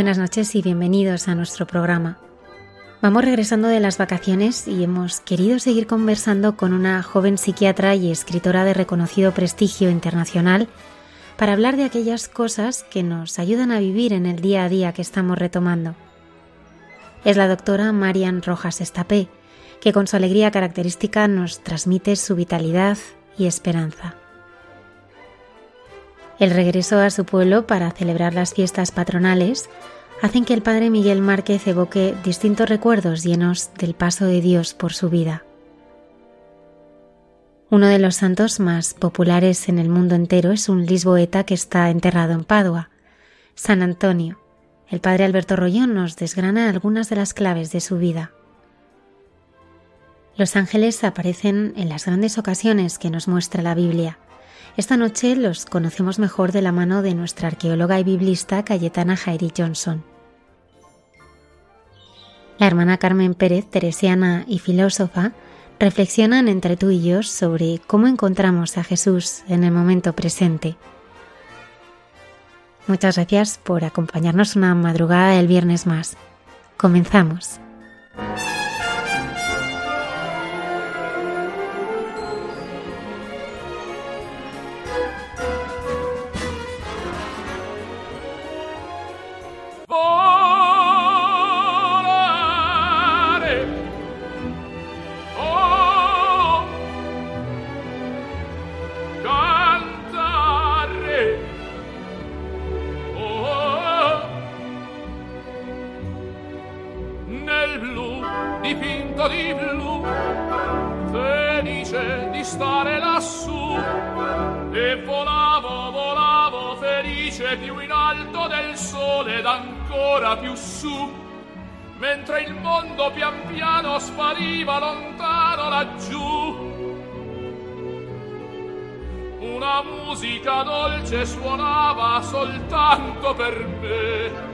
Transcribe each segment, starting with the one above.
Buenas noches y bienvenidos a nuestro programa. Vamos regresando de las vacaciones y hemos querido seguir conversando con una joven psiquiatra y escritora de reconocido prestigio internacional para hablar de aquellas cosas que nos ayudan a vivir en el día a día que estamos retomando. Es la doctora Marian Rojas Estapé, que con su alegría característica nos transmite su vitalidad y esperanza. El regreso a su pueblo para celebrar las fiestas patronales hacen que el padre Miguel Márquez evoque distintos recuerdos llenos del paso de Dios por su vida. Uno de los santos más populares en el mundo entero es un lisboeta que está enterrado en Padua, San Antonio. El padre Alberto Rollón nos desgrana algunas de las claves de su vida. Los ángeles aparecen en las grandes ocasiones que nos muestra la Biblia esta noche los conocemos mejor de la mano de nuestra arqueóloga y biblista Cayetana Jairi Johnson. La hermana Carmen Pérez, teresiana y filósofa, reflexionan entre tú y yo sobre cómo encontramos a Jesús en el momento presente. Muchas gracias por acompañarnos una madrugada del viernes más. Comenzamos. lontano laggiù. Una musica dolce suonava soltanto per me.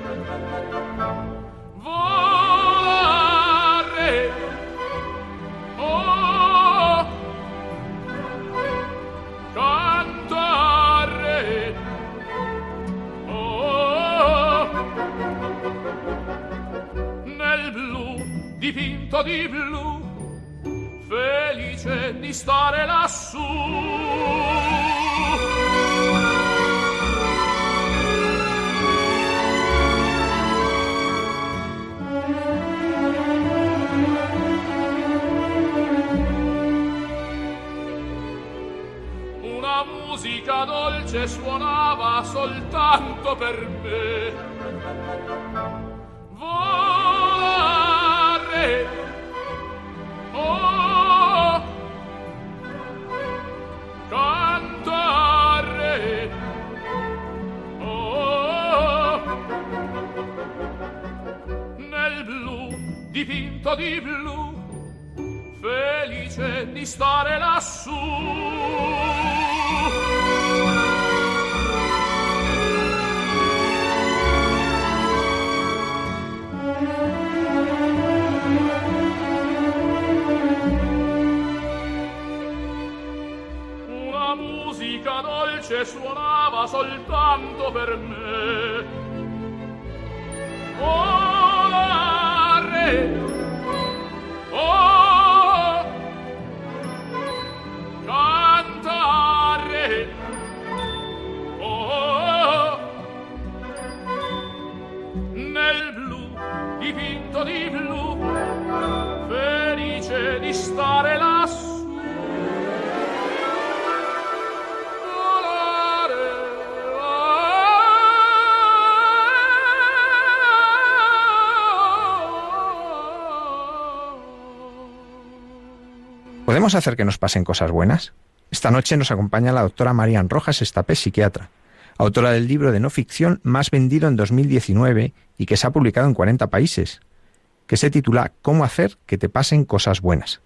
¿Podemos hacer que nos pasen cosas buenas? Esta noche nos acompaña la doctora Marian Rojas Estapé, psiquiatra, autora del libro de no ficción más vendido en 2019 y que se ha publicado en 40 países, que se titula Cómo hacer que te pasen cosas buenas.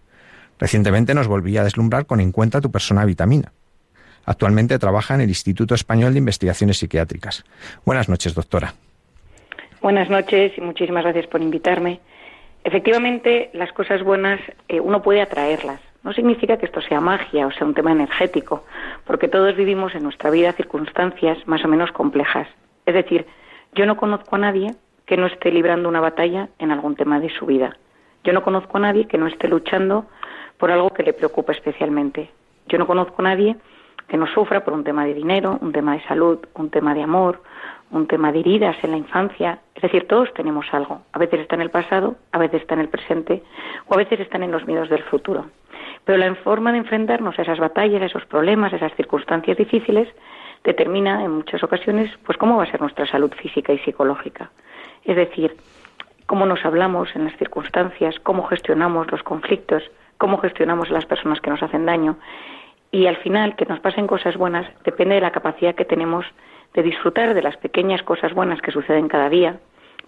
Recientemente nos volví a deslumbrar con En cuenta tu persona vitamina. Actualmente trabaja en el Instituto Español de Investigaciones Psiquiátricas. Buenas noches, doctora. Buenas noches y muchísimas gracias por invitarme. Efectivamente, las cosas buenas eh, uno puede atraerlas. No significa que esto sea magia o sea un tema energético, porque todos vivimos en nuestra vida circunstancias más o menos complejas. Es decir, yo no conozco a nadie que no esté librando una batalla en algún tema de su vida. Yo no conozco a nadie que no esté luchando por algo que le preocupa especialmente. Yo no conozco a nadie que no sufra por un tema de dinero, un tema de salud, un tema de amor, un tema de heridas en la infancia. Es decir, todos tenemos algo. A veces está en el pasado, a veces está en el presente o a veces están en los miedos del futuro. Pero la forma de enfrentarnos a esas batallas, a esos problemas, a esas circunstancias difíciles, determina en muchas ocasiones pues cómo va a ser nuestra salud física y psicológica. Es decir, cómo nos hablamos en las circunstancias, cómo gestionamos los conflictos, cómo gestionamos a las personas que nos hacen daño. Y al final, que nos pasen cosas buenas depende de la capacidad que tenemos de disfrutar de las pequeñas cosas buenas que suceden cada día,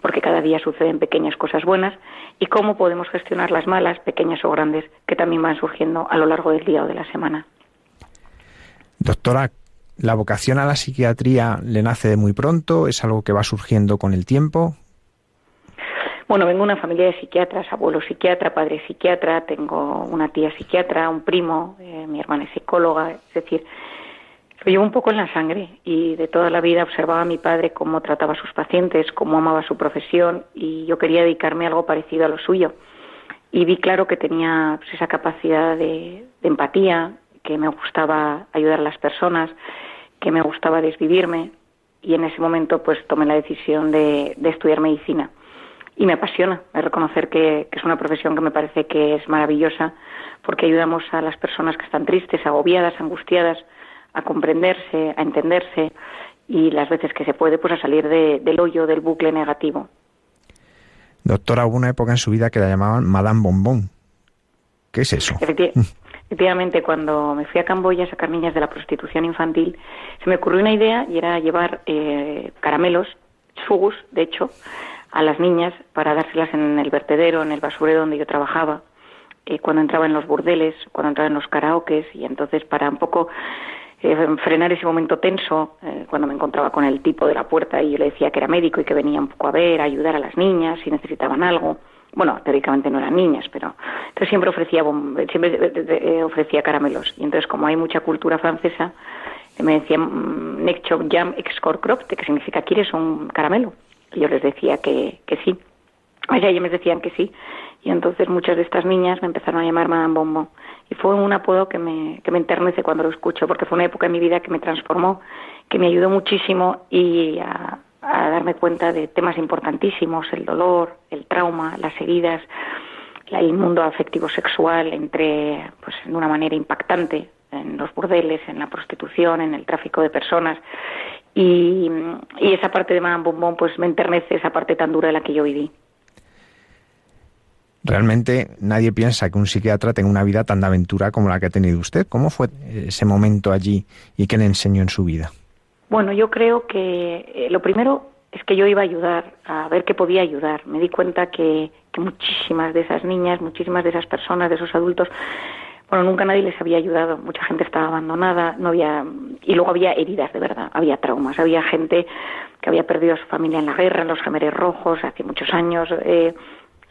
porque cada día suceden pequeñas cosas buenas, y cómo podemos gestionar las malas, pequeñas o grandes, que también van surgiendo a lo largo del día o de la semana. Doctora, ¿la vocación a la psiquiatría le nace de muy pronto? ¿Es algo que va surgiendo con el tiempo? Bueno, vengo de una familia de psiquiatras, abuelo psiquiatra, padre psiquiatra, tengo una tía psiquiatra, un primo, eh, mi hermana es psicóloga, es decir, lo llevo un poco en la sangre y de toda la vida observaba a mi padre cómo trataba a sus pacientes, cómo amaba su profesión y yo quería dedicarme a algo parecido a lo suyo. Y vi claro que tenía pues, esa capacidad de, empatía, que me gustaba ayudar a las personas, que me gustaba desvivirme y en ese momento pues tomé la decisión de, estudiar medicina. Y me apasiona, reconocer que es una profesión que me parece que es maravillosa porque ayudamos a las personas que están tristes, agobiadas, angustiadas, a comprenderse, a entenderse y las veces que se puede, pues a salir del hoyo, del bucle negativo. Doctora, hubo una época en su vida que la llamaban Madame Bombón. ¿Qué es eso? Efectivamente, cuando me fui a Camboya a sacar niñas de la prostitución infantil, se me ocurrió una idea y era llevar eh, caramelos, sugus, de hecho, a las niñas para dárselas en el vertedero, en el basurero donde yo trabajaba, eh, cuando entraba en los burdeles, cuando entraba en los karaokes, y entonces para un poco eh, frenar ese momento tenso eh, cuando me encontraba con el tipo de la puerta y yo le decía que era médico y que venía un poco a ver, a ayudar a las niñas si necesitaban algo. Bueno, teóricamente no eran niñas, pero entonces siempre ofrecía siempre eh, ofrecía caramelos y entonces como hay mucha cultura francesa me decían mm, Nekchok Jam Excorcrop, que significa ¿quieres un caramelo? Y yo les decía que, que sí. O ellos me decían que sí. Y entonces muchas de estas niñas me empezaron a llamar Madame Bombo y fue un apodo que me, que me enternece cuando lo escucho, porque fue una época en mi vida que me transformó, que me ayudó muchísimo y a, darme cuenta de temas importantísimos, el dolor, el trauma, las heridas, el mundo afectivo sexual entre, pues, de una manera impactante en los burdeles, en la prostitución, en el tráfico de personas. Y, esa parte de Madame Bombón pues me enternece, esa parte tan dura de la que yo viví. Realmente nadie piensa que un psiquiatra tenga una vida tan de aventura como la que ha tenido usted. ¿Cómo fue ese momento allí y qué le enseñó en su vida? Bueno, yo creo que eh, lo primero es que yo iba a ayudar, a ver qué podía ayudar. Me di cuenta que, muchísimas de esas niñas, muchísimas de esas personas, de esos adultos, bueno, nunca nadie les había ayudado. Mucha gente estaba abandonada, no había y luego había heridas de verdad, había traumas, había gente que había perdido a su familia en la guerra, en los gemeres rojos, hace muchos años. Eh,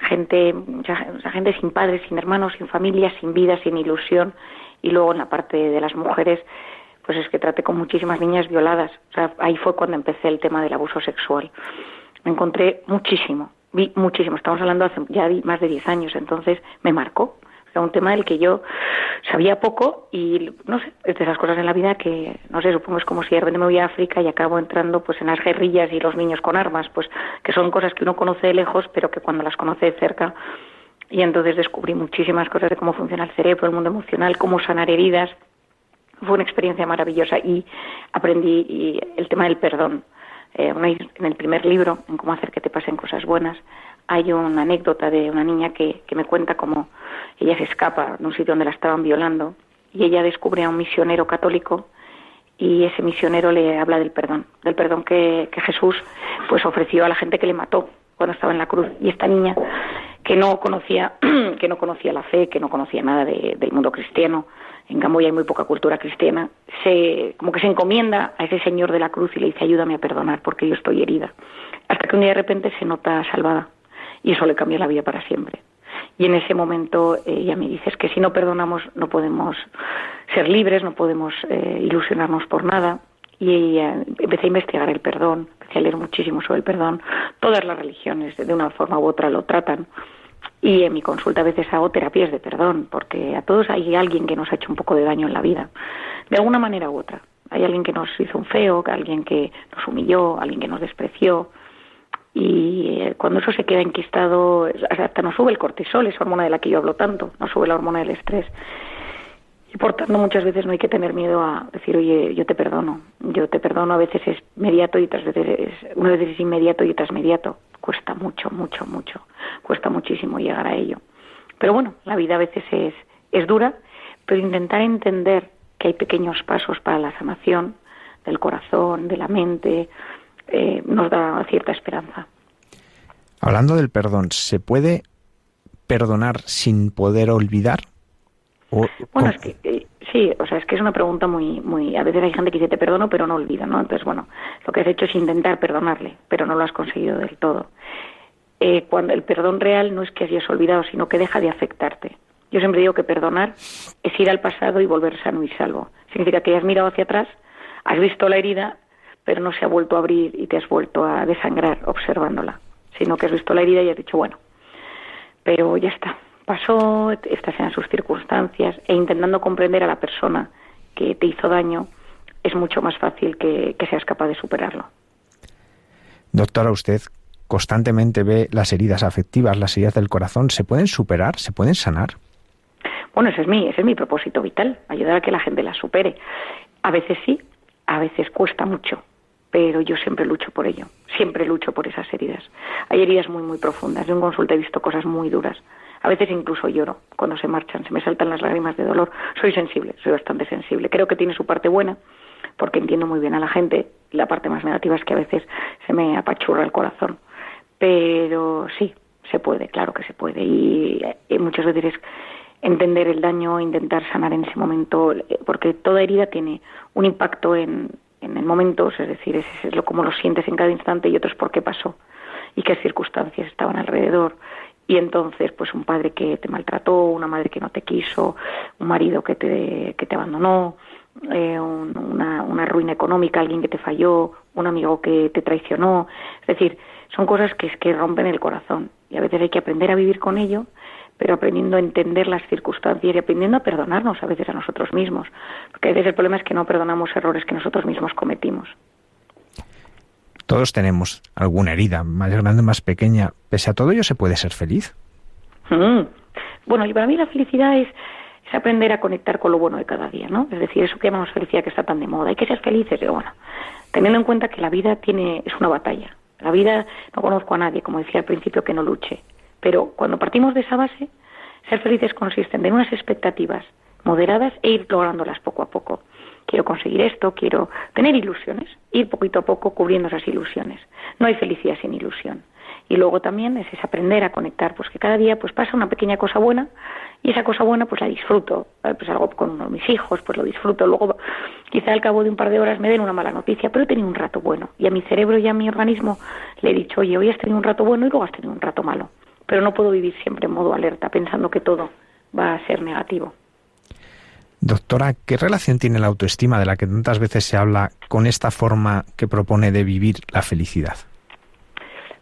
gente, mucha, gente sin padres, sin hermanos, sin familia, sin vida, sin ilusión. Y luego en la parte de las mujeres, pues es que traté con muchísimas niñas violadas. O sea, ahí fue cuando empecé el tema del abuso sexual. Me encontré muchísimo, vi muchísimo. Estamos hablando hace ya más de 10 años, entonces me marcó. Era un tema del que yo sabía poco y, no sé, es de esas cosas en la vida que, no sé, supongo es como si de repente me voy a África y acabo entrando pues en las guerrillas y los niños con armas, pues que son cosas que uno conoce de lejos, pero que cuando las conoce de cerca y entonces descubrí muchísimas cosas de cómo funciona el cerebro, el mundo emocional, cómo sanar heridas. Fue una experiencia maravillosa y aprendí el tema del perdón. Eh, en el primer libro, en cómo hacer que te pasen cosas buenas, hay una anécdota de una niña que, que me cuenta cómo ella se escapa de un sitio donde la estaban violando y ella descubre a un misionero católico y ese misionero le habla del perdón, del perdón que, que Jesús pues ofreció a la gente que le mató cuando estaba en la cruz. Y esta niña que no conocía, que no conocía la fe, que no conocía nada del mundo cristiano, en Camboya hay muy poca cultura cristiana, se, como que se encomienda a ese Señor de la cruz y le dice ayúdame a perdonar porque yo estoy herida. Hasta que un día de repente se nota salvada y eso le cambia la vida para siempre. Y en ese momento ella me dice que si no perdonamos no podemos ser libres, no podemos eh, ilusionarnos por nada. Y empecé a investigar el perdón, empecé a leer muchísimo sobre el perdón. Todas las religiones de una forma u otra lo tratan. Y en mi consulta a veces hago terapias de perdón, porque a todos hay alguien que nos ha hecho un poco de daño en la vida, de alguna manera u otra. Hay alguien que nos hizo un feo, alguien que nos humilló, alguien que nos despreció, y eh, cuando eso se queda enquistado, hasta nos sube el cortisol, esa hormona de la que yo hablo tanto, nos sube la hormona del estrés. Y por tanto muchas veces no hay que tener miedo a decir, oye, yo te perdono, yo te perdono, a veces es inmediato y otras veces es, una vez es inmediato y otras inmediato. Cuesta mucho, mucho, mucho, cuesta muchísimo llegar a ello. Pero bueno, la vida a veces es, es dura, pero intentar entender que hay pequeños pasos para la sanación del corazón, de la mente, eh, nos da cierta esperanza. Hablando del perdón, ¿se puede perdonar sin poder olvidar? bueno, es que eh, sí, o sea, es que es una pregunta muy, muy. A veces hay gente que dice te perdono, pero no olvido, ¿no? Entonces, bueno, lo que has hecho es intentar perdonarle, pero no lo has conseguido del todo. Eh, cuando el perdón real no es que hayas olvidado, sino que deja de afectarte. Yo siempre digo que perdonar es ir al pasado y volver sano y salvo. Significa que has mirado hacia atrás, has visto la herida pero no se ha vuelto a abrir y te has vuelto a desangrar observándola, sino que has visto la herida y has dicho, bueno, pero ya está, pasó, estas eran sus circunstancias, e intentando comprender a la persona que te hizo daño, es mucho más fácil que, que seas capaz de superarlo. Doctora, usted constantemente ve las heridas afectivas, las heridas del corazón, ¿se pueden superar? ¿Se pueden sanar? Bueno, ese es mi, ese es mi propósito vital, ayudar a que la gente las supere. A veces sí, a veces cuesta mucho pero yo siempre lucho por ello, siempre lucho por esas heridas. Hay heridas muy, muy profundas. En un consulta he visto cosas muy duras. A veces incluso lloro cuando se marchan, se me saltan las lágrimas de dolor. Soy sensible, soy bastante sensible. Creo que tiene su parte buena, porque entiendo muy bien a la gente. La parte más negativa es que a veces se me apachurra el corazón. Pero sí, se puede, claro que se puede. Y, y muchas veces es entender el daño, intentar sanar en ese momento, porque toda herida tiene un impacto en, en el momento, es decir, es, lo como lo sientes en cada instante y otro es por qué pasó y qué circunstancias estaban alrededor. Y entonces, pues un padre que te maltrató, una madre que no te quiso, un marido que te, que te abandonó, eh, una, una ruina económica, alguien que te falló, un amigo que te traicionó. Es decir, son cosas que, que rompen el corazón y a veces hay que aprender a vivir con ello pero aprendiendo a entender las circunstancias y aprendiendo a perdonarnos a veces a nosotros mismos, porque a veces el problema es que no perdonamos errores que nosotros mismos cometimos. Todos tenemos alguna herida, más grande, más pequeña. Pese a todo ello, ¿se puede ser feliz? Mm. Bueno, y para mí la felicidad es, es, aprender a conectar con lo bueno de cada día, ¿no? Es decir, eso que llamamos felicidad que está tan de moda. Hay que ser felices, pero bueno, teniendo en cuenta que la vida tiene es una batalla. La vida, no conozco a nadie, como decía al principio, que no luche. Pero cuando partimos de esa base, ser felices consiste en tener unas expectativas moderadas e ir lográndolas poco a poco. Quiero conseguir esto, quiero tener ilusiones, ir poquito a poco cubriendo esas ilusiones. No hay felicidad sin ilusión. Y luego también es, aprender a conectar, pues que cada día pues pasa una pequeña cosa buena y esa cosa buena pues la disfruto. Pues algo con uno de mis hijos, pues lo disfruto. Luego quizá al cabo de un par de horas me den una mala noticia, pero he tenido un rato bueno. Y a mi cerebro y a mi organismo le he dicho, oye, hoy has tenido un rato bueno y luego has tenido un rato malo pero no puedo vivir siempre en modo alerta pensando que todo va a ser negativo. Doctora, ¿qué relación tiene la autoestima de la que tantas veces se habla con esta forma que propone de vivir la felicidad?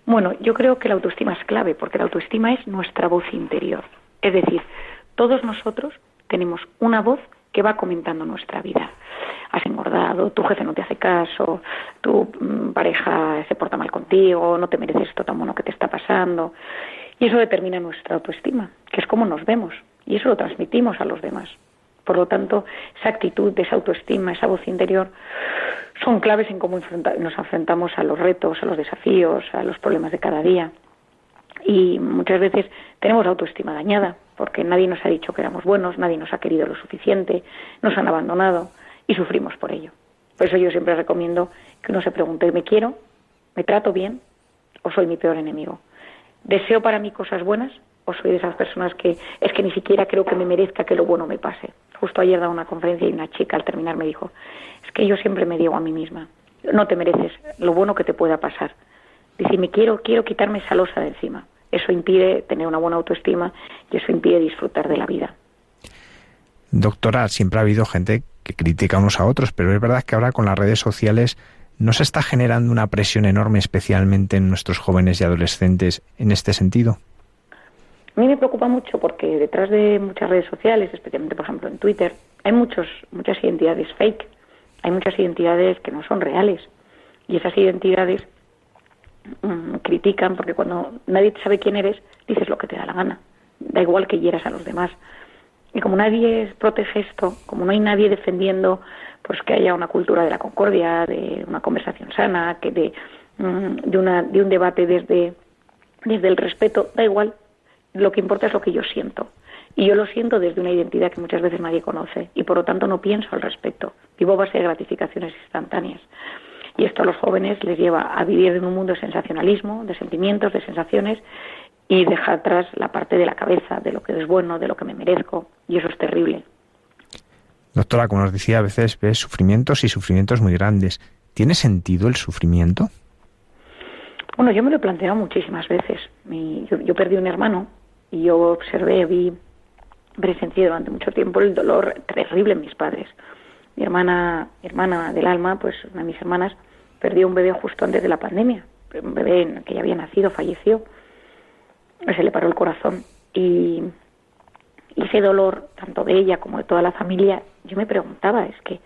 Bueno, yo creo que la autoestima es clave porque la autoestima es nuestra voz interior. Es decir, todos nosotros tenemos una voz que va comentando nuestra vida. Has engordado, tu jefe no te hace caso, tu mm, pareja se porta mal contigo, no te mereces esto tan bueno que te está pasando. Y eso determina nuestra autoestima, que es como nos vemos, y eso lo transmitimos a los demás. Por lo tanto, esa actitud, esa autoestima, esa voz interior, son claves en cómo nos enfrentamos a los retos, a los desafíos, a los problemas de cada día. Y muchas veces tenemos autoestima dañada, porque nadie nos ha dicho que éramos buenos, nadie nos ha querido lo suficiente, nos han abandonado y sufrimos por ello. Por eso yo siempre recomiendo que uno se pregunte, ¿me quiero? ¿Me trato bien? ¿O soy mi peor enemigo? ¿Deseo para mí cosas buenas? ¿O soy de esas personas que es que ni siquiera creo que me merezca que lo bueno me pase? Justo ayer daba una conferencia y una chica al terminar me dijo, es que yo siempre me digo a mí misma, no te mereces lo bueno que te pueda pasar. Dice, me quiero, quiero quitarme esa losa de encima. Eso impide tener una buena autoestima y eso impide disfrutar de la vida. Doctora, siempre ha habido gente que critica unos a otros, pero es verdad que ahora con las redes sociales no se está generando una presión enorme, especialmente en nuestros jóvenes y adolescentes, en este sentido. A mí me preocupa mucho porque detrás de muchas redes sociales, especialmente por ejemplo en Twitter, hay muchos, muchas identidades fake, hay muchas identidades que no son reales y esas identidades mm, critican porque cuando nadie sabe quién eres dices lo que te da la gana, da igual que hieras a los demás. Y como nadie protege esto, como no hay nadie defendiendo pues que haya una cultura de la concordia, de una conversación sana, que de, mm, de, una, de un debate desde, desde el respeto, da igual, lo que importa es lo que yo siento. Y yo lo siento desde una identidad que muchas veces nadie conoce y por lo tanto no pienso al respecto. Vivo base de gratificaciones instantáneas. Y esto a los jóvenes les lleva a vivir en un mundo de sensacionalismo, de sentimientos, de sensaciones y dejar atrás la parte de la cabeza, de lo que es bueno, de lo que me merezco. Y eso es terrible. Doctora, como nos decía, a veces ves sufrimientos y sufrimientos muy grandes. ¿Tiene sentido el sufrimiento? Bueno, yo me lo he planteado muchísimas veces. yo, perdí un hermano y yo observé, vi, presencié durante mucho tiempo el dolor terrible en mis padres. Mi hermana, hermana del alma, pues una de mis hermanas, perdió un bebé justo antes de la pandemia. Un bebé que ya había nacido, falleció. Se le paró el corazón. Y, y ese dolor, tanto de ella como de toda la familia, yo me preguntaba, es que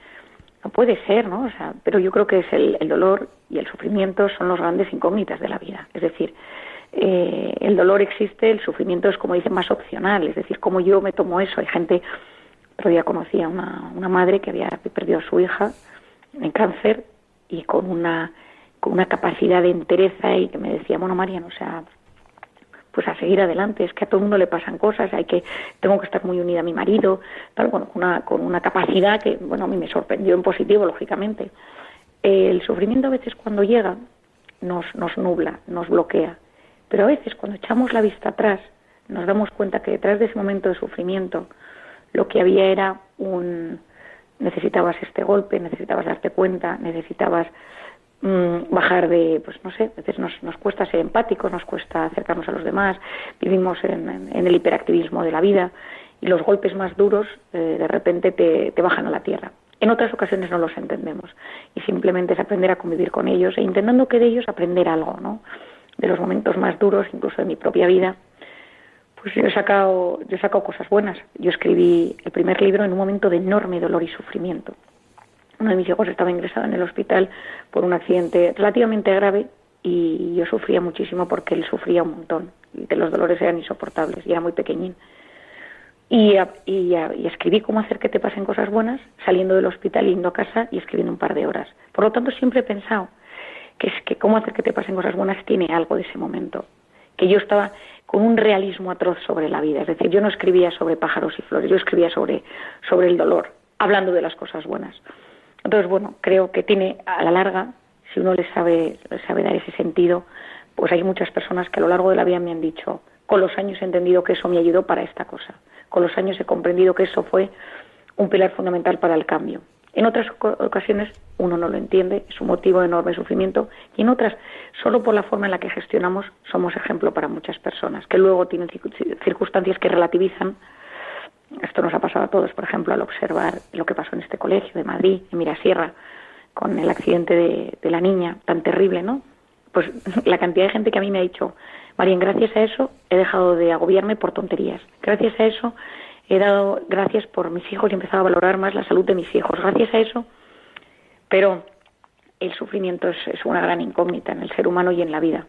no puede ser, ¿no? O sea, pero yo creo que es el, el dolor y el sufrimiento son los grandes incógnitas de la vida. Es decir, eh, el dolor existe, el sufrimiento es, como dice, más opcional. Es decir, como yo me tomo eso. Hay gente, otro día conocía una, una madre que había perdido a su hija en cáncer y con una, con una capacidad de entereza y que me decía, bueno, Mariano, o sea, pues a seguir adelante, es que a todo el mundo le pasan cosas, hay que, tengo que estar muy unida a mi marido, tal, bueno, con una, con una capacidad que, bueno, a mí me sorprendió en positivo, lógicamente. El sufrimiento a veces cuando llega nos, nos nubla, nos bloquea, pero a veces cuando echamos la vista atrás nos damos cuenta que detrás de ese momento de sufrimiento lo que había era un necesitabas este golpe, necesitabas darte cuenta, necesitabas bajar de, pues no sé, a veces nos, nos cuesta ser empáticos, nos cuesta acercarnos a los demás, vivimos en, el hiperactivismo de la vida y los golpes más duros eh, de repente te, te bajan a la tierra. En otras ocasiones no los entendemos y simplemente es aprender a convivir con ellos e intentando que de ellos aprender algo, ¿no? De los momentos más duros, incluso de mi propia vida, pues yo he sacado, yo he sacado cosas buenas. Yo escribí el primer libro en un momento de enorme dolor y sufrimiento uno de mis hijos estaba ingresado en el hospital por un accidente relativamente grave y yo sufría muchísimo porque él sufría un montón que los dolores eran insoportables y era muy pequeñín. Y, y, escribí cómo hacer que te pasen cosas buenas saliendo del hospital, yendo a casa y escribiendo un par de horas. Por lo tanto, siempre he pensado que es que cómo hacer que te pasen cosas buenas tiene algo de ese momento. Que yo estaba con un realismo atroz sobre la vida. Es decir, yo no escribía sobre pájaros y flores, yo escribía sobre, sobre el dolor, hablando de las cosas buenas. Entonces, bueno, creo que tiene a la larga, si uno le sabe, le sabe dar ese sentido, pues hay muchas personas que a lo largo de la vida me han dicho, con los años he entendido que eso me ayudó para esta cosa, con los años he comprendido que eso fue un pilar fundamental para el cambio. En otras ocasiones uno no lo entiende, es un motivo de enorme sufrimiento, y en otras, solo por la forma en la que gestionamos, somos ejemplo para muchas personas, que luego tienen circunstancias que relativizan esto nos ha pasado a todos, por ejemplo, al observar lo que pasó en este colegio de Madrid, en Mirasierra, con el accidente de, la niña, tan terrible, ¿no? Pues la cantidad de gente que a mí me ha dicho, María, gracias a eso he dejado de agobiarme por tonterías. Gracias a eso he dado gracias por mis hijos y he empezado a valorar más la salud de mis hijos. Gracias a eso, pero el sufrimiento es, es una gran incógnita en el ser humano y en la vida.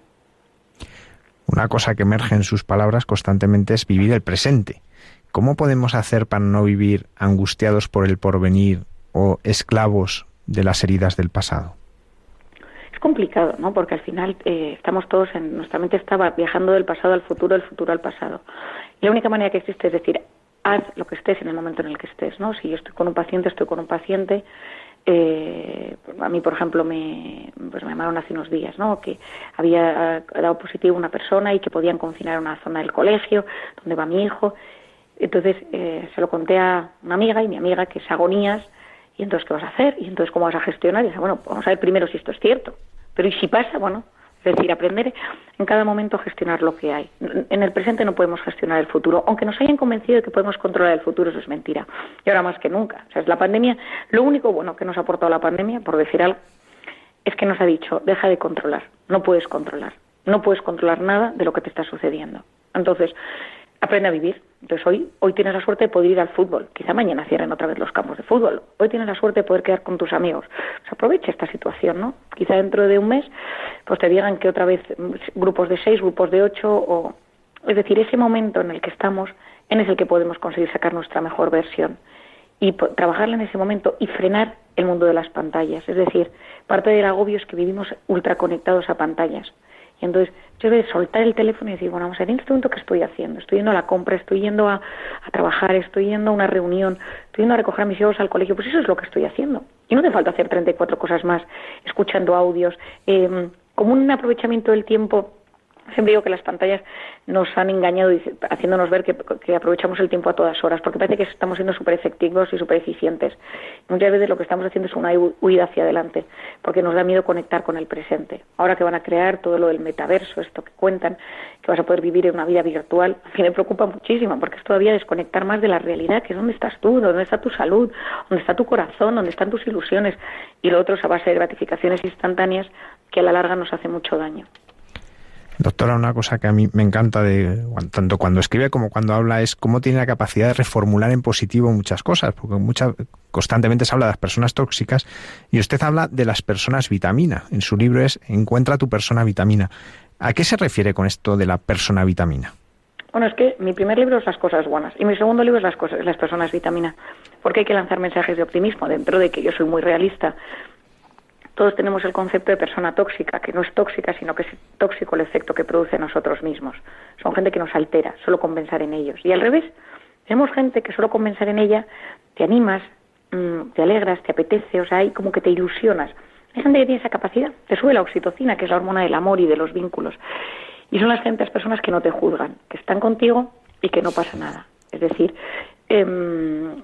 Una cosa que emerge en sus palabras constantemente es vivir el presente. ¿Cómo podemos hacer para no vivir angustiados por el porvenir o esclavos de las heridas del pasado? complicado, ¿no? Porque al final eh, estamos todos en nuestra mente estaba viajando del pasado al futuro, del futuro al pasado. Y la única manera que existe es decir, haz lo que estés en el momento en el que estés, ¿no? Si yo estoy con un paciente, estoy con un paciente. Eh, a mí, por ejemplo, me, pues me llamaron hace unos días, ¿no? Que había dado positivo una persona y que podían confinar una zona del colegio donde va mi hijo. Entonces eh, se lo conté a una amiga y mi amiga que es agonías y entonces qué vas a hacer y entonces cómo vas a gestionar y dice bueno vamos a ver primero si esto es cierto pero y si pasa bueno es decir, aprender en cada momento a gestionar lo que hay. En el presente no podemos gestionar el futuro, aunque nos hayan convencido de que podemos controlar el futuro, eso es mentira. Y ahora más que nunca. O sea, es la pandemia, lo único bueno que nos ha aportado la pandemia, por decir algo, es que nos ha dicho, deja de controlar, no puedes controlar, no puedes controlar nada de lo que te está sucediendo. Entonces, aprende a vivir. Entonces hoy, hoy tienes la suerte de poder ir al fútbol. Quizá mañana cierren otra vez los campos de fútbol. Hoy tienes la suerte de poder quedar con tus amigos. Pues aprovecha esta situación, ¿no? Quizá dentro de un mes, pues te digan que otra vez grupos de seis, grupos de ocho, o es decir, ese momento en el que estamos, en es el que podemos conseguir sacar nuestra mejor versión y trabajarla en ese momento y frenar el mundo de las pantallas. Es decir, parte del agobio es que vivimos ultraconectados a pantallas. Y entonces yo de soltar el teléfono y decir, bueno, vamos a ver, en este momento, ¿qué estoy haciendo? Estoy yendo a la compra, estoy yendo a, trabajar, estoy yendo a una reunión, estoy yendo a recoger a mis hijos al colegio. Pues eso es lo que estoy haciendo. Y no te falta hacer 34 cosas más, escuchando audios, eh, como un aprovechamiento del tiempo Siempre digo que las pantallas nos han engañado haciéndonos ver que, aprovechamos el tiempo a todas horas, porque parece que estamos siendo súper efectivos y súper eficientes. Muchas veces lo que estamos haciendo es una huida hacia adelante, porque nos da miedo conectar con el presente. Ahora que van a crear todo lo del metaverso, esto que cuentan, que vas a poder vivir en una vida virtual, a mí me preocupa muchísimo, porque es todavía desconectar más de la realidad, que es dónde estás tú, dónde está tu salud, dónde está tu corazón, dónde están tus ilusiones, y lo otro es a base de gratificaciones instantáneas que a la larga nos hace mucho daño. Doctora, una cosa que a mí me encanta de tanto cuando escribe como cuando habla es cómo tiene la capacidad de reformular en positivo muchas cosas, porque mucha, constantemente se habla de las personas tóxicas y usted habla de las personas vitamina. En su libro es Encuentra tu persona vitamina. ¿A qué se refiere con esto de la persona vitamina? Bueno, es que mi primer libro es Las cosas buenas y mi segundo libro es Las, cosas, las personas vitamina, porque hay que lanzar mensajes de optimismo dentro de que yo soy muy realista todos tenemos el concepto de persona tóxica, que no es tóxica, sino que es tóxico el efecto que produce en nosotros mismos. Son gente que nos altera, solo con pensar en ellos. Y al revés, tenemos gente que solo con pensar en ella te animas, mm, te alegras, te apetece, o sea, hay como que te ilusionas. Hay gente que tiene esa capacidad, te sube la oxitocina, que es la hormona del amor y de los vínculos. Y son las gentes, personas que no te juzgan, que están contigo y que no pasa nada. Es decir, em,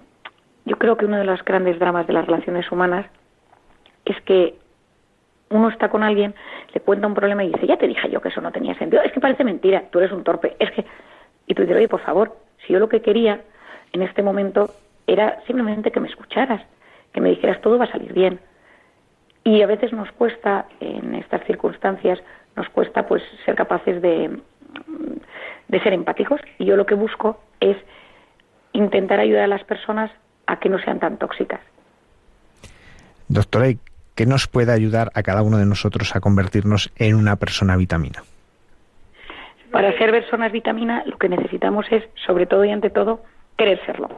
yo creo que uno de los grandes dramas de las relaciones humanas es que uno está con alguien, le cuenta un problema y dice, ya te dije yo que eso no tenía sentido, es que parece mentira, tú eres un torpe, es que... Y tú dices, oye, por favor, si yo lo que quería en este momento era simplemente que me escucharas, que me dijeras todo va a salir bien. Y a veces nos cuesta, en estas circunstancias, nos cuesta pues ser capaces de, de ser empáticos. Y yo lo que busco es intentar ayudar a las personas a que no sean tan tóxicas. Doctora, ¿qué nos puede ayudar a cada uno de nosotros a convertirnos en una persona vitamina? Para ser personas vitamina lo que necesitamos es, sobre todo y ante todo, querer serlo.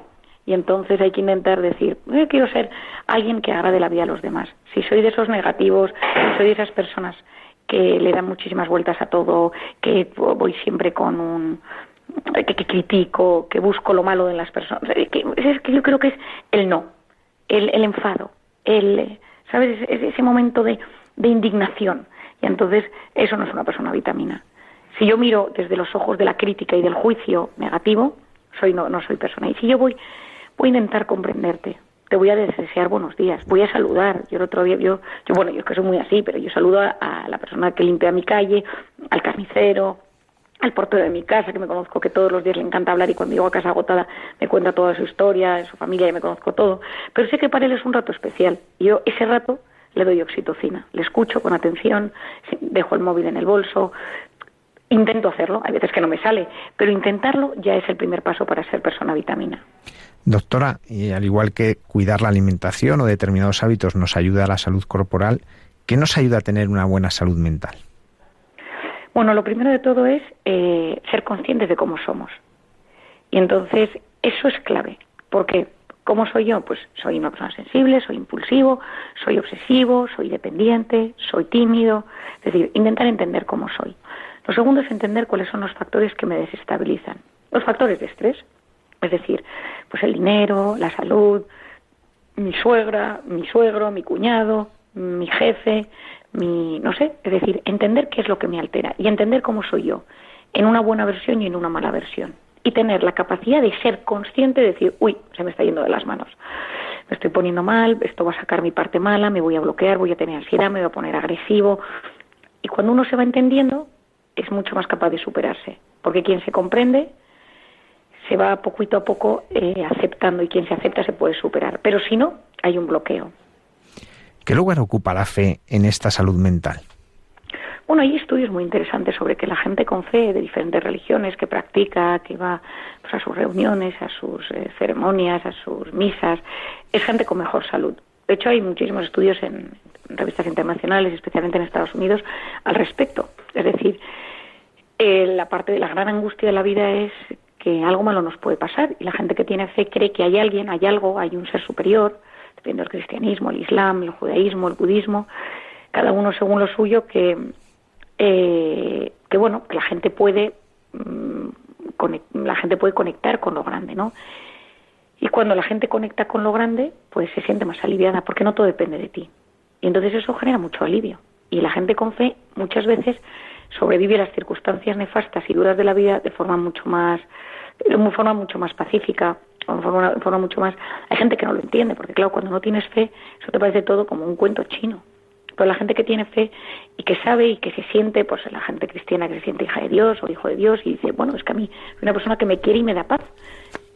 Y entonces hay que intentar decir, yo quiero ser alguien que haga de la vida a los demás. Si soy de esos negativos, si soy de esas personas que le dan muchísimas vueltas a todo, que voy siempre con un, que, critico, que busco lo malo en las personas. Es que, yo creo que es el no, el enfado, el, ¿sabes? Ese, momento de, indignación. Y entonces eso no es una persona vitamina. Si yo miro desde los ojos de la crítica y del juicio negativo, soy no, no soy persona. Y si yo voy, voy a intentar comprenderte, te voy a desear buenos días, voy a saludar. Yo el otro día, yo, yo bueno, yo es que soy muy así, pero yo saludo a la persona que limpia mi calle, al carnicero, al portero de mi casa, que me conozco que todos los días le encanta hablar y cuando llego a casa agotada me cuenta toda su historia, su familia y me conozco todo. Pero sé que para él es un rato especial. Y yo ese rato le doy oxitocina, le escucho con atención, dejo el móvil en el bolso, intento hacerlo, hay veces que no me sale, pero intentarlo ya es el primer paso para ser persona vitamina. Doctora, y al igual que cuidar la alimentación o determinados hábitos nos ayuda a la salud corporal, ¿qué nos ayuda a tener una buena salud mental? Bueno, lo primero de todo es eh, ser conscientes de cómo somos. Y entonces eso es clave, porque ¿Cómo soy yo? Pues soy una persona sensible, soy impulsivo, soy obsesivo, soy dependiente, soy tímido. Es decir, intentar entender cómo soy. Lo segundo es entender cuáles son los factores que me desestabilizan. Los factores de estrés, es decir, pues el dinero, la salud, mi suegra, mi suegro, mi cuñado, mi jefe, mi, no sé, es decir, entender qué es lo que me altera y entender cómo soy yo, en una buena versión y en una mala versión. Y tener la capacidad de ser consciente de decir, uy, se me está yendo de las manos. Me estoy poniendo mal, esto va a sacar mi parte mala, me voy a bloquear, voy a tener ansiedad, me voy a poner agresivo. Y cuando uno se va entendiendo, es mucho más capaz de superarse. Porque quien se comprende se va poquito a poco eh, aceptando y quien se acepta se puede superar. Pero si no, hay un bloqueo. ¿Qué lugar ocupa la fe en esta salud mental? Bueno, hay estudios muy interesantes sobre que la gente con fe de diferentes religiones que practica, que va pues, a sus reuniones, a sus eh, ceremonias, a sus misas, es gente con mejor salud. De hecho, hay muchísimos estudios en, revistas internacionales, especialmente en Estados Unidos, al respecto. Es decir, eh, la parte de la gran angustia de la vida es que algo malo nos puede pasar y la gente que tiene fe cree que hay alguien, hay algo, hay un ser superior, dependiendo del cristianismo, el islam, el judaísmo, el budismo, cada uno según lo suyo, que, eh, que bueno, que la gente puede mm, la gente puede conectar con lo grande, ¿no? Y cuando la gente conecta con lo grande, pues se siente más aliviada, porque no todo depende de ti. Y entonces eso genera mucho alivio. Y la gente con fe muchas veces sobrevive las circunstancias nefastas y duras de la vida de forma mucho más, de forma mucho más pacífica, de forma, forma mucho más... Hay gente que no lo entiende, porque claro, cuando no tienes fe, eso te parece todo como un cuento chino. Pero la gente que tiene fe y que sabe y que se siente, pues la gente cristiana que se siente hija de Dios o hijo de Dios y dice, bueno, es que a mí hay una persona que me quiere y me da paz.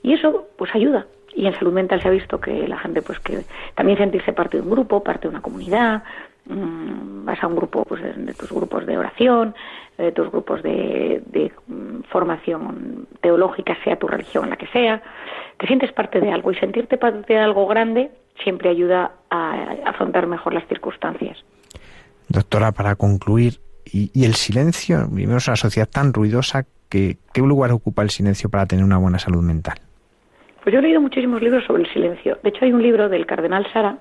Y eso pues ayuda. Y en salud mental se ha visto que la gente pues que también sentirse parte de un grupo, parte de una comunidad, mmm, vas a un grupo pues de tus grupos de oración, de tus grupos de, de mm, formación teológica, sea tu religión la que sea, te sientes parte de algo y sentirte parte de algo grande siempre ayuda a afrontar mejor las circunstancias. Doctora, para concluir, ¿y, el silencio? Vivimos en una sociedad tan ruidosa que ¿qué lugar ocupa el silencio para tener una buena salud mental? Pues yo he leído muchísimos libros sobre el silencio. De hecho, hay un libro del cardenal Sara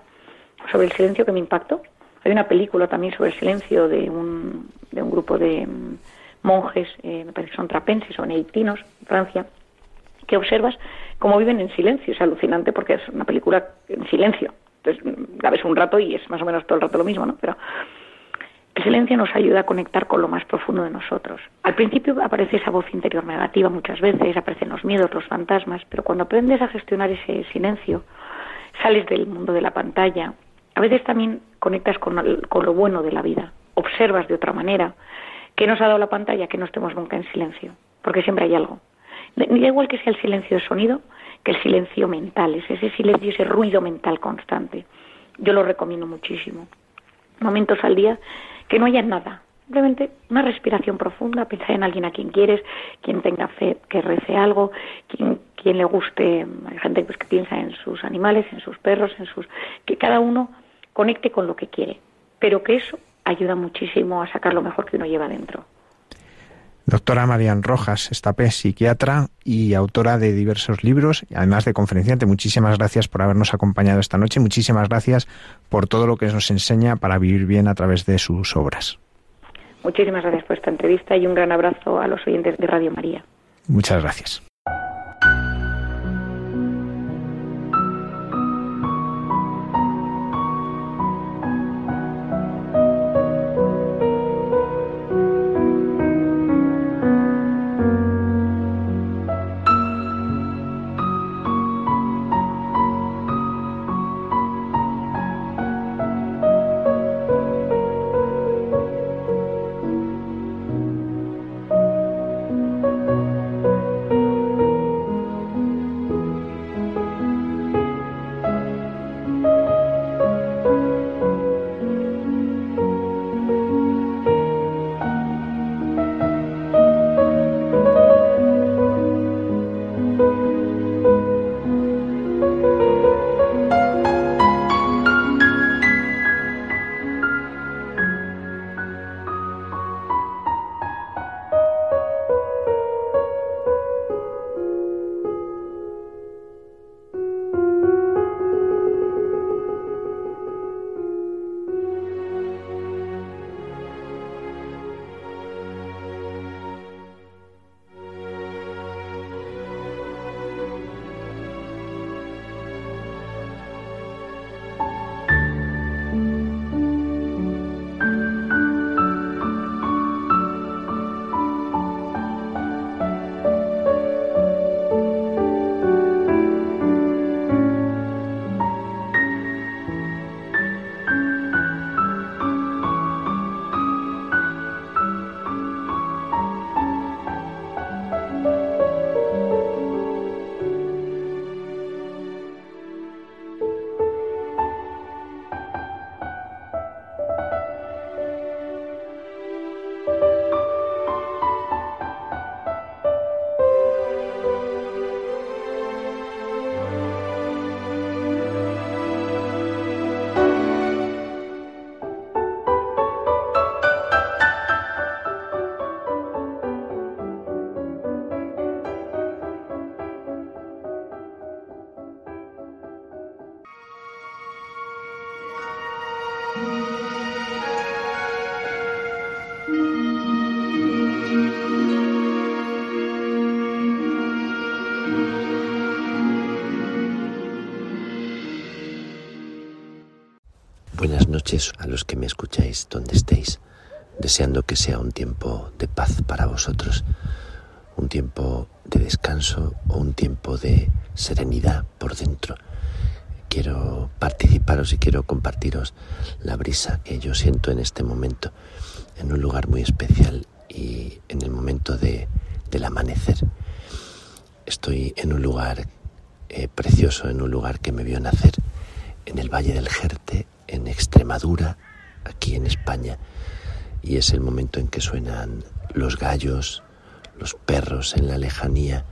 sobre el silencio que me impactó. Hay una película también sobre el silencio de un, de un grupo de mm, monjes, eh, me parece que son trapenses o neitinos, en Francia, que observas cómo viven en silencio. Es alucinante porque es una película en silencio. Entonces mm, la ves un rato y es más o menos todo el rato lo mismo, ¿no? Pero el silencio nos ayuda a conectar con lo más profundo de nosotros. Al principio aparece esa voz interior negativa muchas veces, aparecen los miedos, los fantasmas, pero cuando aprendes a gestionar ese silencio, sales del mundo de la pantalla. A veces también conectas con, lo bueno de la vida, observas de otra manera. ¿Qué nos ha dado la pantalla? Que no estemos nunca en silencio, porque siempre hay algo. Da igual que sea el silencio de sonido que el silencio mental, es ese silencio, ese ruido mental constante. Yo lo recomiendo muchísimo. Momentos al día que no haya nada, simplemente una respiración profunda, pensar en alguien a quien quieres, quien tenga fe, que rece algo, quien, quien le guste, hay gente pues, que piensa en sus animales, en sus perros, en sus que cada uno conecte con lo que quiere, pero que eso ayuda muchísimo a sacar lo mejor que uno lleva dentro. Doctora Marian Rojas, estapé psiquiatra y autora de diversos libros, además de conferenciante. Muchísimas gracias por habernos acompañado esta noche. Muchísimas gracias por todo lo que nos enseña para vivir bien a través de sus obras. Muchísimas gracias por esta entrevista y un gran abrazo a los oyentes de Radio María. Muchas gracias. Noches a los que me escucháis donde estéis, deseando que sea un tiempo de paz para vosotros, un tiempo de descanso o un tiempo de serenidad por dentro. Quiero participaros y quiero compartiros la brisa que yo siento en este momento, en un lugar muy especial y en el momento de, del amanecer. Estoy en un lugar eh, precioso, en un lugar que me vio nacer, en el Valle del Jerte, en Extremadura, aquí en España, y es el momento en que suenan los gallos, los perros en la lejanía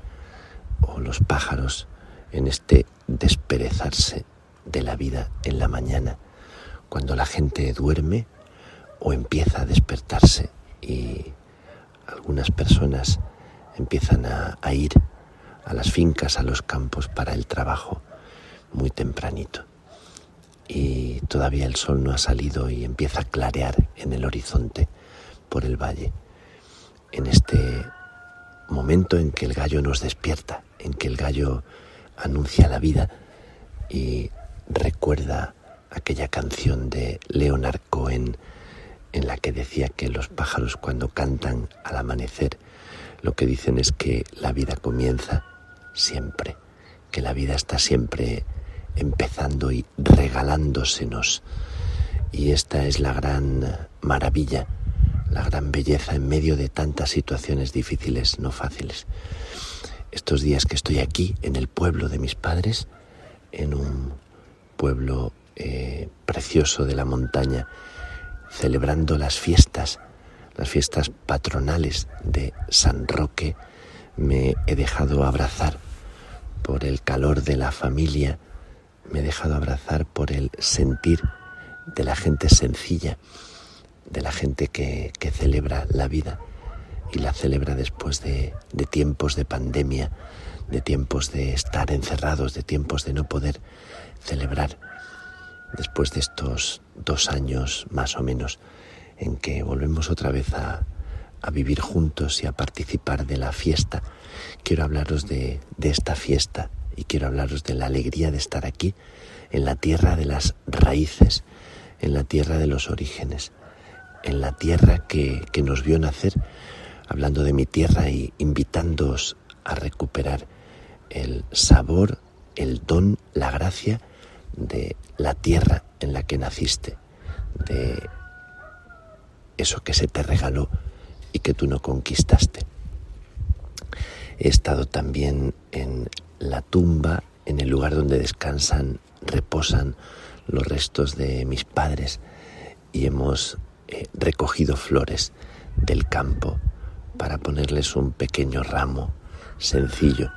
o los pájaros en este desperezarse de la vida en la mañana, cuando la gente duerme o empieza a despertarse y algunas personas empiezan a, ir a las fincas, a los campos para el trabajo muy tempranito y todavía el sol no ha salido y empieza a clarear en el horizonte por el valle. En este momento en que el gallo nos despierta, en que el gallo anuncia la vida y recuerda aquella canción de Leonard Cohen en la que decía que los pájaros cuando cantan al amanecer lo que dicen es que la vida comienza siempre, que la vida está siempre empezando y regalándosenos. Y esta es la gran maravilla, la gran belleza en medio de tantas situaciones difíciles, no fáciles. Estos días que estoy aquí, en el pueblo de mis padres, en un pueblo eh, precioso de la montaña, celebrando las fiestas, las fiestas patronales de San Roque, me he dejado abrazar por el calor de la familia, me he dejado abrazar por el sentir de la gente sencilla, de la gente que, celebra la vida y la celebra después de, de tiempos de pandemia, de tiempos de estar encerrados, de tiempos de no poder celebrar, después de estos dos años más o menos en que volvemos otra vez a, a vivir juntos y a participar de la fiesta. Quiero hablaros de, de esta fiesta y quiero hablaros de la alegría de estar aquí, en la tierra de las raíces, en la tierra de los orígenes, en la tierra que, que nos vio nacer, hablando de mi tierra y invitándoos a recuperar el sabor, el don, la gracia de la tierra en la que naciste, de eso que se te regaló y que tú no conquistaste. He estado también en la tumba, en el lugar donde descansan, reposan los restos de mis padres y hemos eh, recogido flores del campo para ponerles un pequeño ramo sencillo.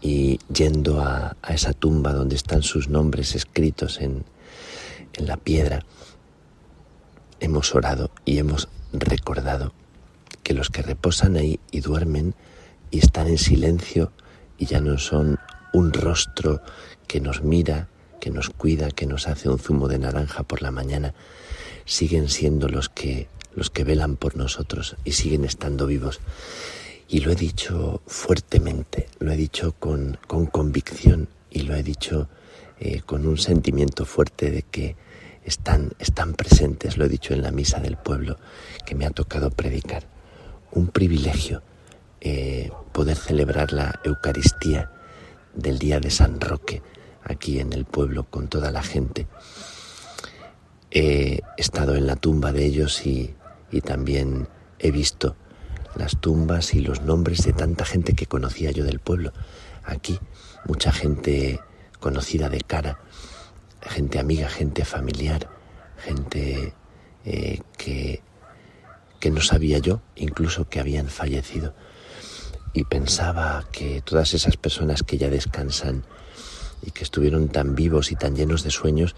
Y yendo a, esa tumba donde están sus nombres escritos en, en la piedra, hemos orado y hemos recordado que los que reposan ahí y duermen y están en silencio y ya no son un rostro que nos mira, que nos cuida, que nos hace un zumo de naranja por la mañana, siguen siendo los que los que velan por nosotros y siguen estando vivos. Y lo he dicho fuertemente, lo he dicho con, con convicción y lo he dicho eh, con un sentimiento fuerte de que están, están presentes, lo he dicho en la misa del pueblo que me ha tocado predicar. Un privilegio eh, poder celebrar la Eucaristía del día de San Roque aquí en el pueblo con toda la gente. He estado en la tumba de ellos y, y también he visto las tumbas y los nombres de tanta gente que conocía yo del pueblo. Aquí mucha gente conocida de cara, gente amiga, gente familiar, gente eh, que, que no sabía yo incluso que habían fallecido. Y pensaba que todas esas personas que ya descansan y que estuvieron tan vivos y tan llenos de sueños,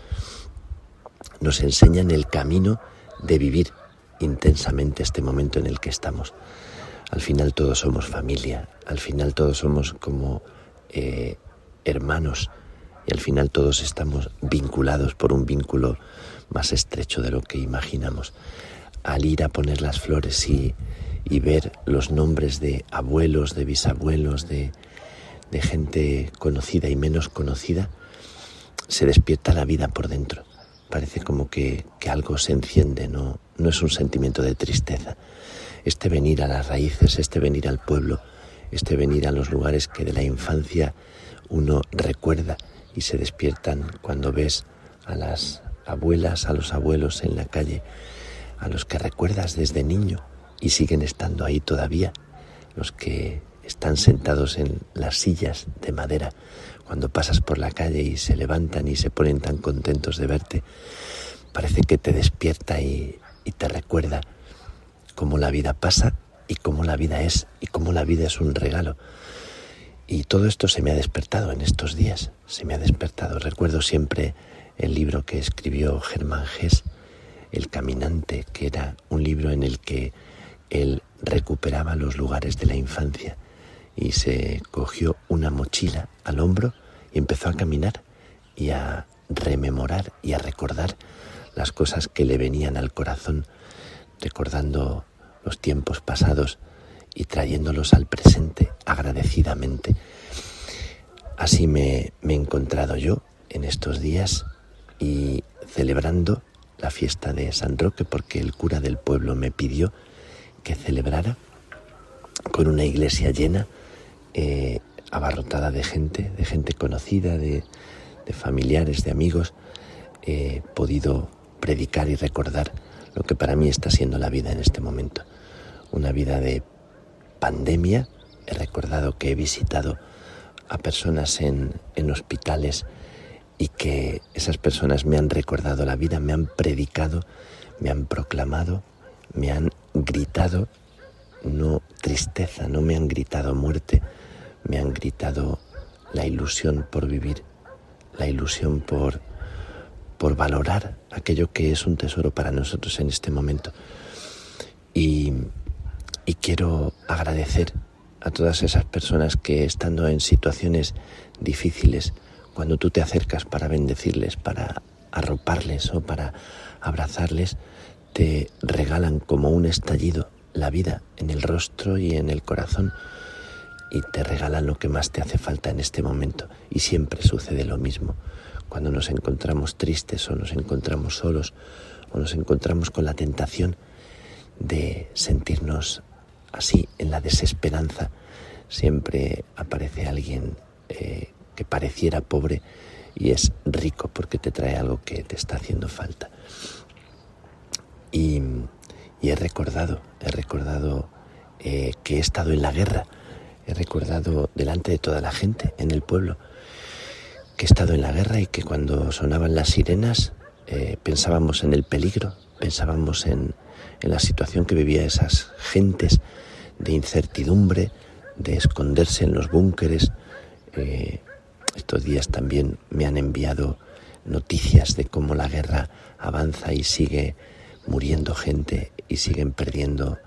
nos enseñan el camino de vivir intensamente este momento en el que estamos. Al final todos somos familia, al final todos somos como eh, hermanos y al final todos estamos vinculados por un vínculo más estrecho de lo que imaginamos. Al ir a poner las flores y, y ver los nombres de abuelos, de bisabuelos, de, de gente conocida y menos conocida, se despierta la vida por dentro. parece como que, que algo se enciende, no, no es un sentimiento de tristeza. Este venir a las raíces, este venir al pueblo, este venir a los lugares que de la infancia uno recuerda y se despiertan cuando ves a las abuelas, a los abuelos en la calle, a los que recuerdas desde niño y siguen estando ahí todavía, los que están sentados en las sillas de madera cuando pasas por la calle y se levantan y se ponen tan contentos de verte, parece que te despierta y, te recuerda cómo la vida pasa y cómo la vida es y cómo la vida es un regalo. Y todo esto se me ha despertado en estos días, se me ha despertado. Recuerdo siempre el libro que escribió Germán Gess, El Caminante, que era un libro en el que él recuperaba los lugares de la infancia y se cogió una mochila al hombro y empezó a caminar y a rememorar y a recordar las cosas que le venían al corazón, recordando los tiempos pasados y trayéndolos al presente agradecidamente. Así me, me he encontrado yo en estos días y celebrando la fiesta de San Roque porque el cura del pueblo me pidió que celebrara con una iglesia llena, eh, abarrotada de gente, de gente conocida, de, de familiares, de amigos, he podido predicar y recordar lo que para mí está siendo la vida en este momento. Una vida de pandemia. He recordado que he visitado a personas en, en hospitales y que esas personas me han recordado la vida, me han predicado, me han proclamado, me han gritado, no tristeza, no me han gritado muerte, me han gritado la ilusión por vivir, la ilusión por, por valorar aquello que es un tesoro para nosotros en este momento. Y, y quiero agradecer a todas esas personas que estando en situaciones difíciles, cuando tú te acercas para bendecirles, para arroparles o para abrazarles, te regalan como un estallido la vida en el rostro y en el corazón y te regalan lo que más te hace falta en este momento. Y siempre sucede lo mismo. Cuando nos encontramos tristes o nos encontramos solos o nos encontramos con la tentación de sentirnos así en la desesperanza, siempre aparece alguien eh, que pareciera pobre y es rico porque te trae algo que te está haciendo falta. Y, he recordado, he recordado eh, que he estado en la guerra, he recordado delante de toda la gente en el pueblo que he estado en la guerra y que cuando sonaban las sirenas eh, pensábamos en el peligro, pensábamos en, en la situación que vivía esas gentes de incertidumbre, de esconderse en los búnkeres. Eh, estos días también me han enviado noticias de cómo la guerra avanza y sigue muriendo gente y siguen perdiendo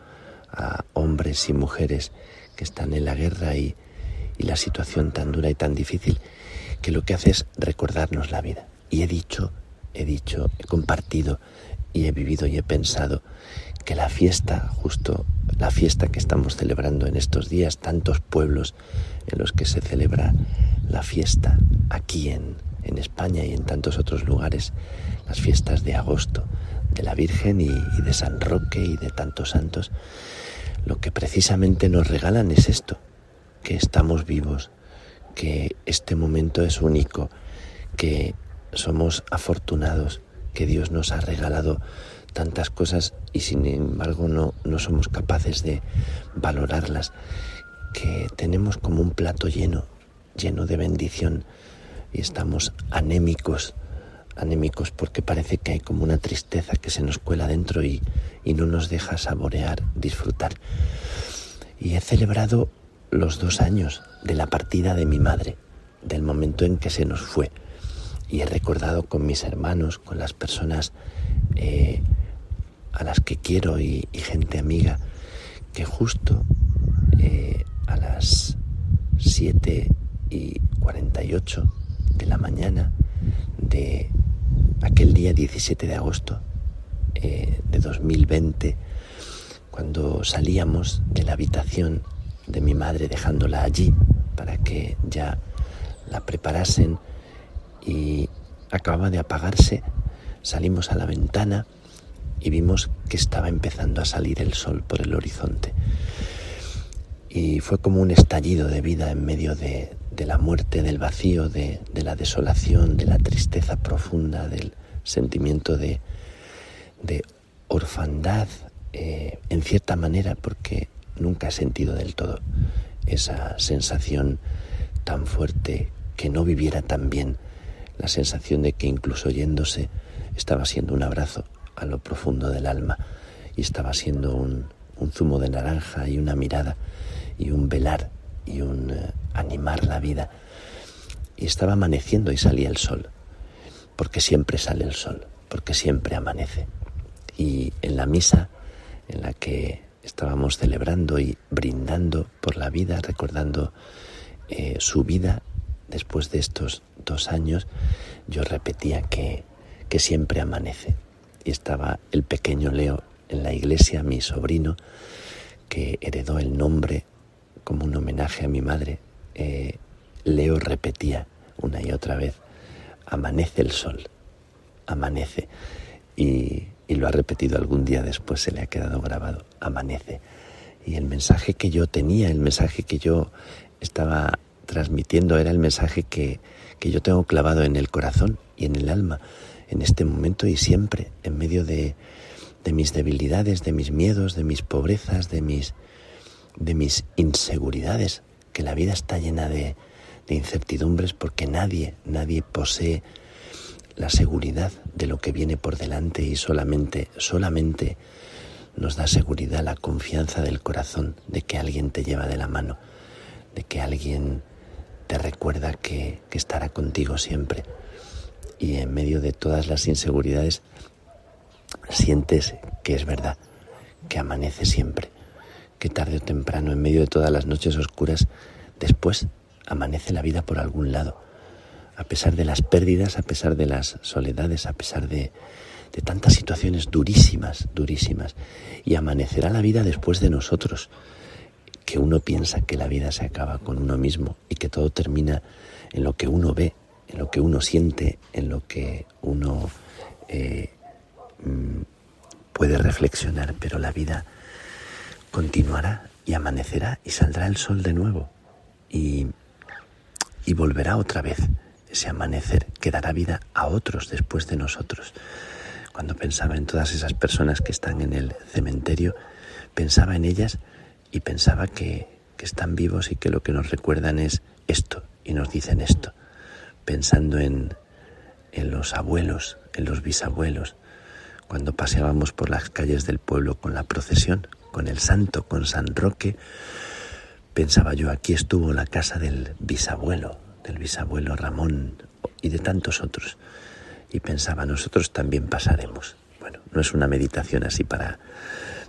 a hombres y mujeres que están en la guerra y, y la situación tan dura y tan difícil que lo que hace es recordarnos la vida. Y he dicho, he dicho, he compartido y he vivido y he pensado que la fiesta, justo la fiesta que estamos celebrando en estos días, tantos pueblos en los que se celebra la fiesta aquí en, en España y en tantos otros lugares, las fiestas de agosto de la Virgen y, de San Roque y de tantos santos, lo que precisamente nos regalan es esto, que estamos vivos, que este momento es único, que somos afortunados, que Dios nos ha regalado tantas cosas y sin embargo no, no somos capaces de valorarlas, que tenemos como un plato lleno, lleno de bendición y estamos anémicos, anémicos porque parece que hay como una tristeza que se nos cuela dentro y, y no nos deja saborear, disfrutar. Y he celebrado los dos años de la partida de mi madre, del momento en que se nos fue. Y he recordado con mis hermanos, con las personas eh, a las que quiero y, gente amiga, que justo eh, a las 7 y 48 de la mañana de aquel día 17 de agosto eh, de 2020, cuando salíamos de la habitación de mi madre dejándola allí para que ya la preparasen y acababa de apagarse salimos a la ventana y vimos que estaba empezando a salir el sol por el horizonte. Y fue como un estallido de vida en medio de, la muerte, del vacío, de, la desolación, de la tristeza profunda, del sentimiento de, orfandad, eh, en cierta manera, porque nunca he sentido del todo esa sensación tan fuerte que no viviera tan bien, la sensación de que incluso yéndose estaba siendo un abrazo a lo profundo del alma y estaba siendo un, zumo de naranja y una mirada y un velar y un eh, animar la vida. Y estaba amaneciendo y salía el sol, porque siempre sale el sol, porque siempre amanece. Y en la misa en la que estábamos celebrando y brindando por la vida, recordando eh, su vida después de estos dos años, yo repetía que, que siempre amanece. Y estaba el pequeño Leo en la iglesia, mi sobrino, que heredó el nombre como un homenaje a mi madre. Eh, Leo repetía una y otra vez, amanece el sol, amanece. Y, y lo ha repetido algún día después, se le ha quedado grabado, amanece. Y el mensaje que yo tenía, el mensaje que yo estaba transmitiendo era el mensaje que, que yo tengo clavado en el corazón y en el alma en este momento y siempre, en medio de, de mis debilidades, de mis miedos, de mis pobrezas, de mis, de mis inseguridades, que la vida está llena de, incertidumbres porque nadie, nadie posee la seguridad de lo que viene por delante y solamente, solamente nos da seguridad la confianza del corazón de que alguien te lleva de la mano, de que alguien te recuerda que estará contigo siempre. Y en medio de todas las inseguridades sientes que es verdad, que amanece siempre, que tarde o temprano, en medio de todas las noches oscuras, después amanece la vida por algún lado a pesar de las pérdidas, a pesar de las soledades, a pesar de, tantas situaciones durísimas, durísimas. Y amanecerá la vida después de nosotros, que uno piensa que la vida se acaba con uno mismo y que todo termina en lo que uno ve, en lo que uno siente, en lo que uno eh, mm, puede reflexionar, pero la vida continuará y amanecerá y saldrá el sol de nuevo. Y, y volverá otra vez. Ese amanecer que dará vida a otros después de nosotros. Cuando pensaba en todas esas personas que están en el cementerio, pensaba en ellas y pensaba que, están vivos y que lo que nos recuerdan es esto y nos dicen esto, pensando en, en los abuelos, en los bisabuelos, cuando paseábamos por las calles del pueblo con la procesión, con el santo, con San Roque, pensaba yo, aquí estuvo la casa del bisabuelo, del bisabuelo Ramón y de tantos otros. Y pensaba, nosotros también pasaremos. Bueno, no es una meditación así para,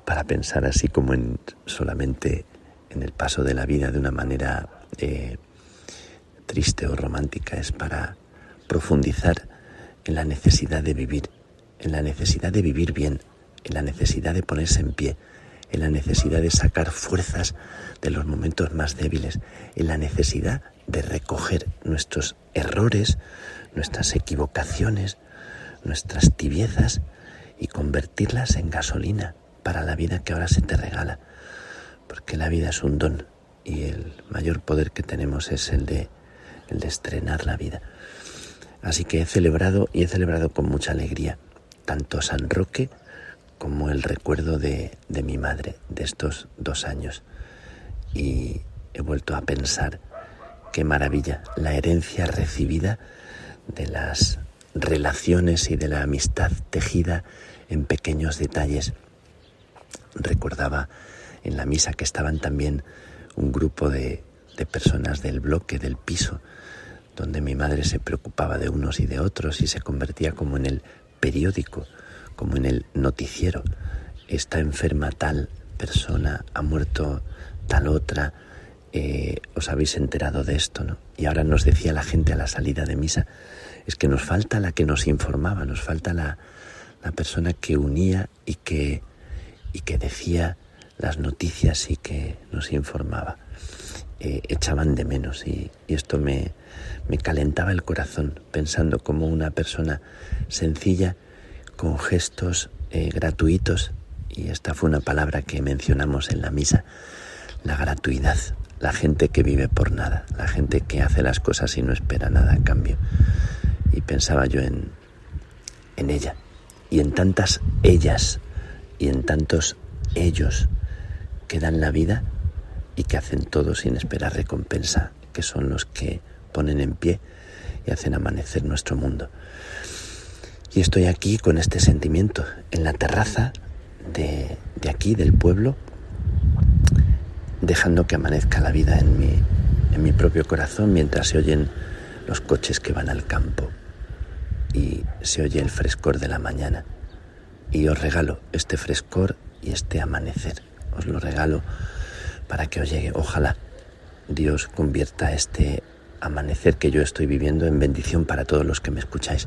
para pensar así como en solamente en el paso de la vida de una manera eh, triste o romántica, es para profundizar en la necesidad de vivir, en la necesidad de vivir bien, en la necesidad de ponerse en pie, en la necesidad de sacar fuerzas de los momentos más débiles, en la necesidad de recoger nuestros errores, nuestras equivocaciones, nuestras tibiezas y convertirlas en gasolina para la vida que ahora se te regala. Porque la vida es un don y el mayor poder que tenemos es el de, el de estrenar la vida. Así que he celebrado y he celebrado con mucha alegría tanto San Roque como el recuerdo de, de mi madre de estos dos años. Y he vuelto a pensar Qué maravilla, la herencia recibida de las relaciones y de la amistad tejida en pequeños detalles. Recordaba en la misa que estaban también un grupo de, de personas del bloque, del piso, donde mi madre se preocupaba de unos y de otros y se convertía como en el periódico, como en el noticiero. Está enferma tal persona, ha muerto tal otra, eh, os habéis enterado de esto, ¿no? Y ahora nos decía la gente a la salida de misa, es que nos falta la que nos informaba, nos falta la, persona que unía y que, y que decía las noticias y que nos informaba. Eh, echaban de menos y, y esto me, me calentaba el corazón pensando como una persona sencilla con gestos eh, gratuitos, y esta fue una palabra que mencionamos en la misa, la gratuidad, la gente que vive por nada, la gente que hace las cosas y no espera nada a cambio. Y pensaba yo en, en ella, y en tantas ellas, y en tantos ellos que dan la vida y que hacen todo sin esperar recompensa, que son los que ponen en pie y hacen amanecer nuestro mundo. Y estoy aquí con este sentimiento, en la terraza de, de aquí, del pueblo, dejando que amanezca la vida en mi, en mi propio corazón mientras se oyen los coches que van al campo y se oye el frescor de la mañana. Y os regalo este frescor y este amanecer. Os lo regalo para que os llegue. Ojalá Dios convierta este amanecer que yo estoy viviendo en bendición para todos los que me escucháis.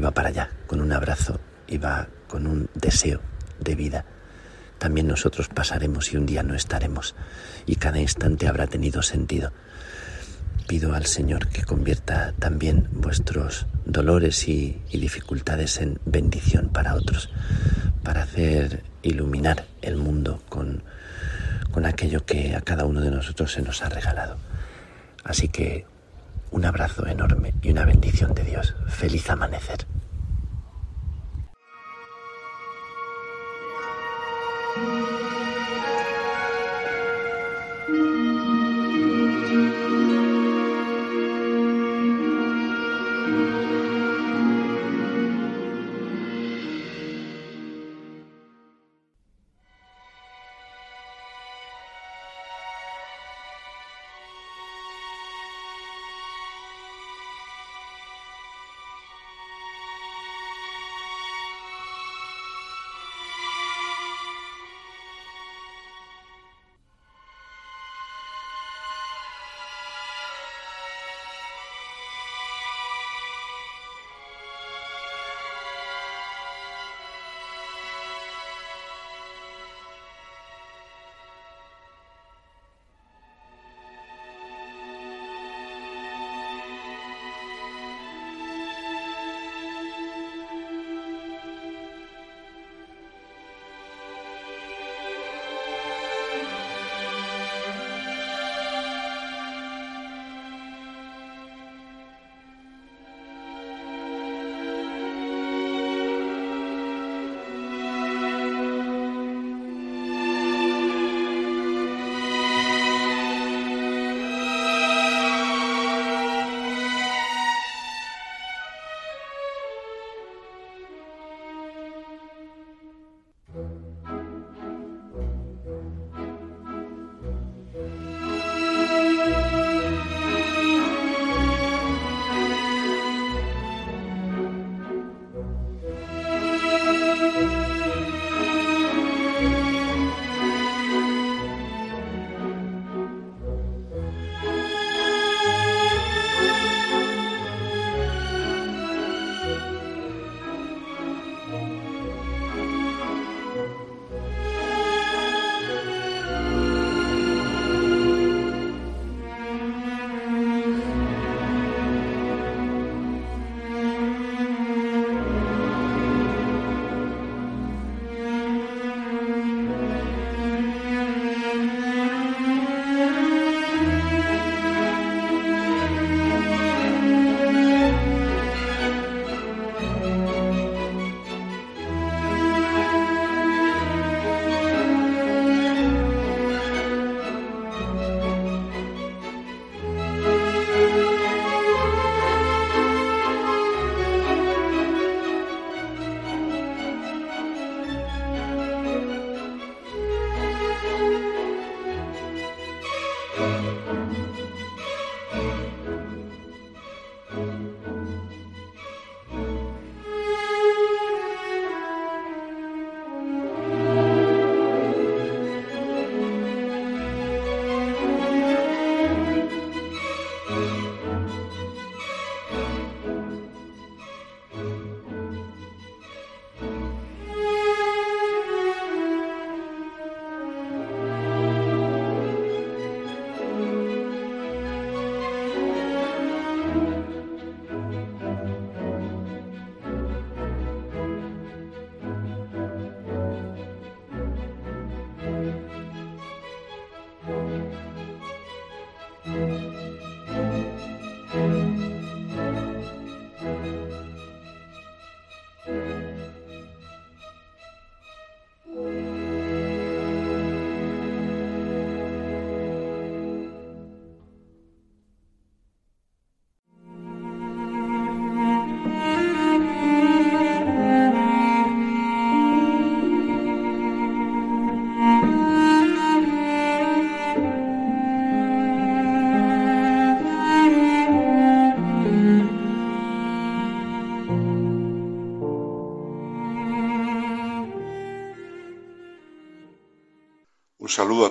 Va para allá, con un abrazo va con un deseo de vida. También nosotros pasaremos y un día no estaremos, y cada instante habrá tenido sentido. Pido al Señor que convierta también vuestros dolores y, y dificultades en bendición para otros, para hacer iluminar el mundo con, con aquello que a cada uno de nosotros se nos ha regalado. Así que un abrazo enorme y una bendición de Dios. Feliz amanecer.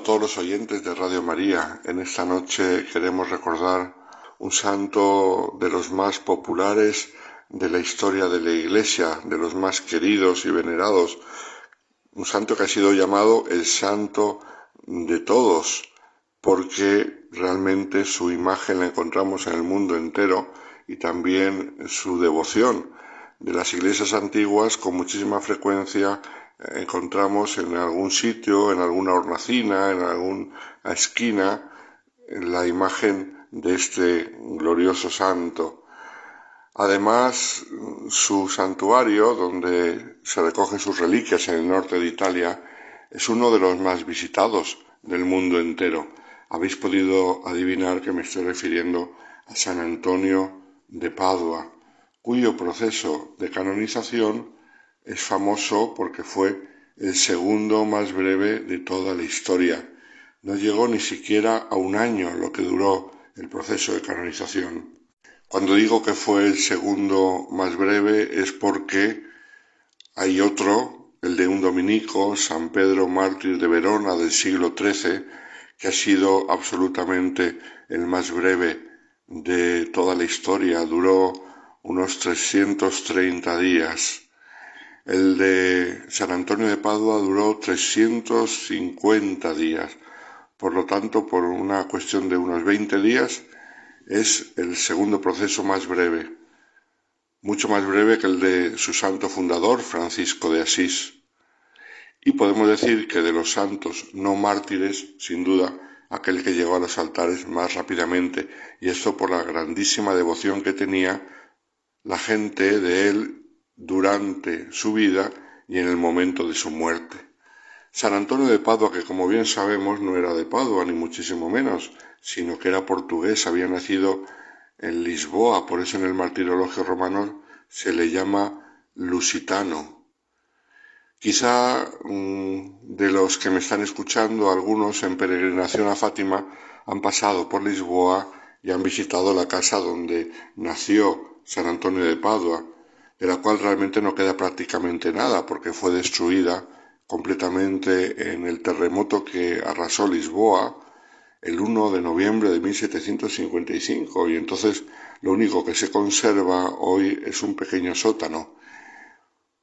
Todos los oyentes de Radio María. En esta noche queremos recordar un santo de los más populares de la historia de la Iglesia, de los más queridos y venerados, un santo que ha sido llamado el santo de todos, porque realmente su imagen la encontramos en el mundo entero y también su devoción. De las iglesias antiguas con muchísima frecuencia encontramos en algún sitio, en alguna hornacina, en alguna esquina, la imagen de este glorioso santo. Además, su santuario, donde se recogen sus reliquias en el norte de Italia, es uno de los más visitados del mundo entero. Habéis podido adivinar que me estoy refiriendo a San Antonio de Padua, cuyo proceso de canonización es famoso porque fue el segundo más breve de toda la historia. No llegó ni siquiera a un año lo que duró el proceso de canonización. Cuando digo que fue el segundo más breve es porque hay otro, el de un dominico, San Pedro Mártir de Verona del siglo XIII, que ha sido absolutamente el más breve de toda la historia. Duró unos 330 días. El de San Antonio de Padua duró 350 días. Por lo tanto, por una cuestión de unos 20 días, es el segundo proceso más breve, mucho más breve que el de su santo fundador, Francisco de Asís. Y podemos decir que de los santos no mártires, sin duda, aquel que llegó a los altares más rápidamente, y esto por la grandísima devoción que tenía la gente de él durante su vida y en el momento de su muerte. San Antonio de Padua, que como bien sabemos no era de Padua, ni muchísimo menos, sino que era portugués, había nacido en Lisboa, por eso en el martirologio romano se le llama lusitano. Quizá mm, de los que me están escuchando, algunos en peregrinación a Fátima han pasado por Lisboa y han visitado la casa donde nació San Antonio de Padua, de la cual realmente no queda prácticamente nada porque fue destruida completamente en el terremoto que arrasó Lisboa el 1 de noviembre de 1755 y entonces lo único que se conserva hoy es un pequeño sótano.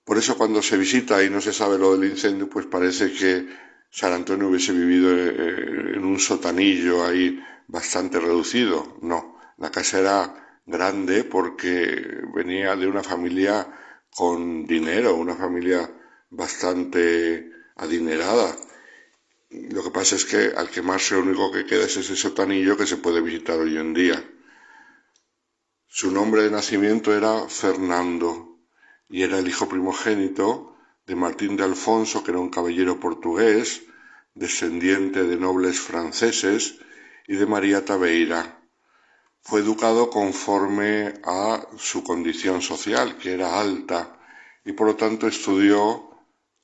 Por eso cuando se visita y no se sabe lo del incendio, pues parece que San Antonio hubiese vivido eh, en un sotanillo ahí bastante reducido. No, la casa era grande porque venía de una familia con dinero, una familia bastante adinerada. Lo que pasa es que al quemarse lo único que queda es ese sotanillo que se puede visitar hoy en día. Su nombre de nacimiento era Fernando y era el hijo primogénito de Martín de Alfonso, que era un caballero portugués, descendiente de nobles franceses, y de María Tabeira, fue educado conforme a su condición social, que era alta, y por lo tanto estudió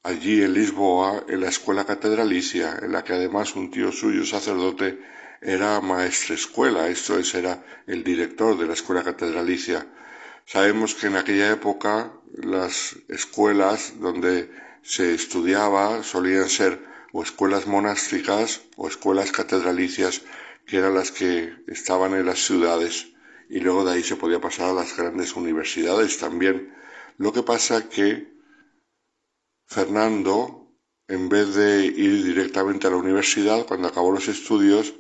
allí en Lisboa, en la escuela catedralicia, en la que además un tío suyo, sacerdote, era maestre escuela, esto es, era el director de la escuela catedralicia. Sabemos que en aquella época las escuelas donde se estudiaba solían ser o escuelas monásticas o escuelas catedralicias que eran las que estaban en las ciudades y luego de ahí se podía pasar a las grandes universidades también. Lo que pasa que Fernando, en vez de ir directamente a la universidad, cuando acabó los estudios,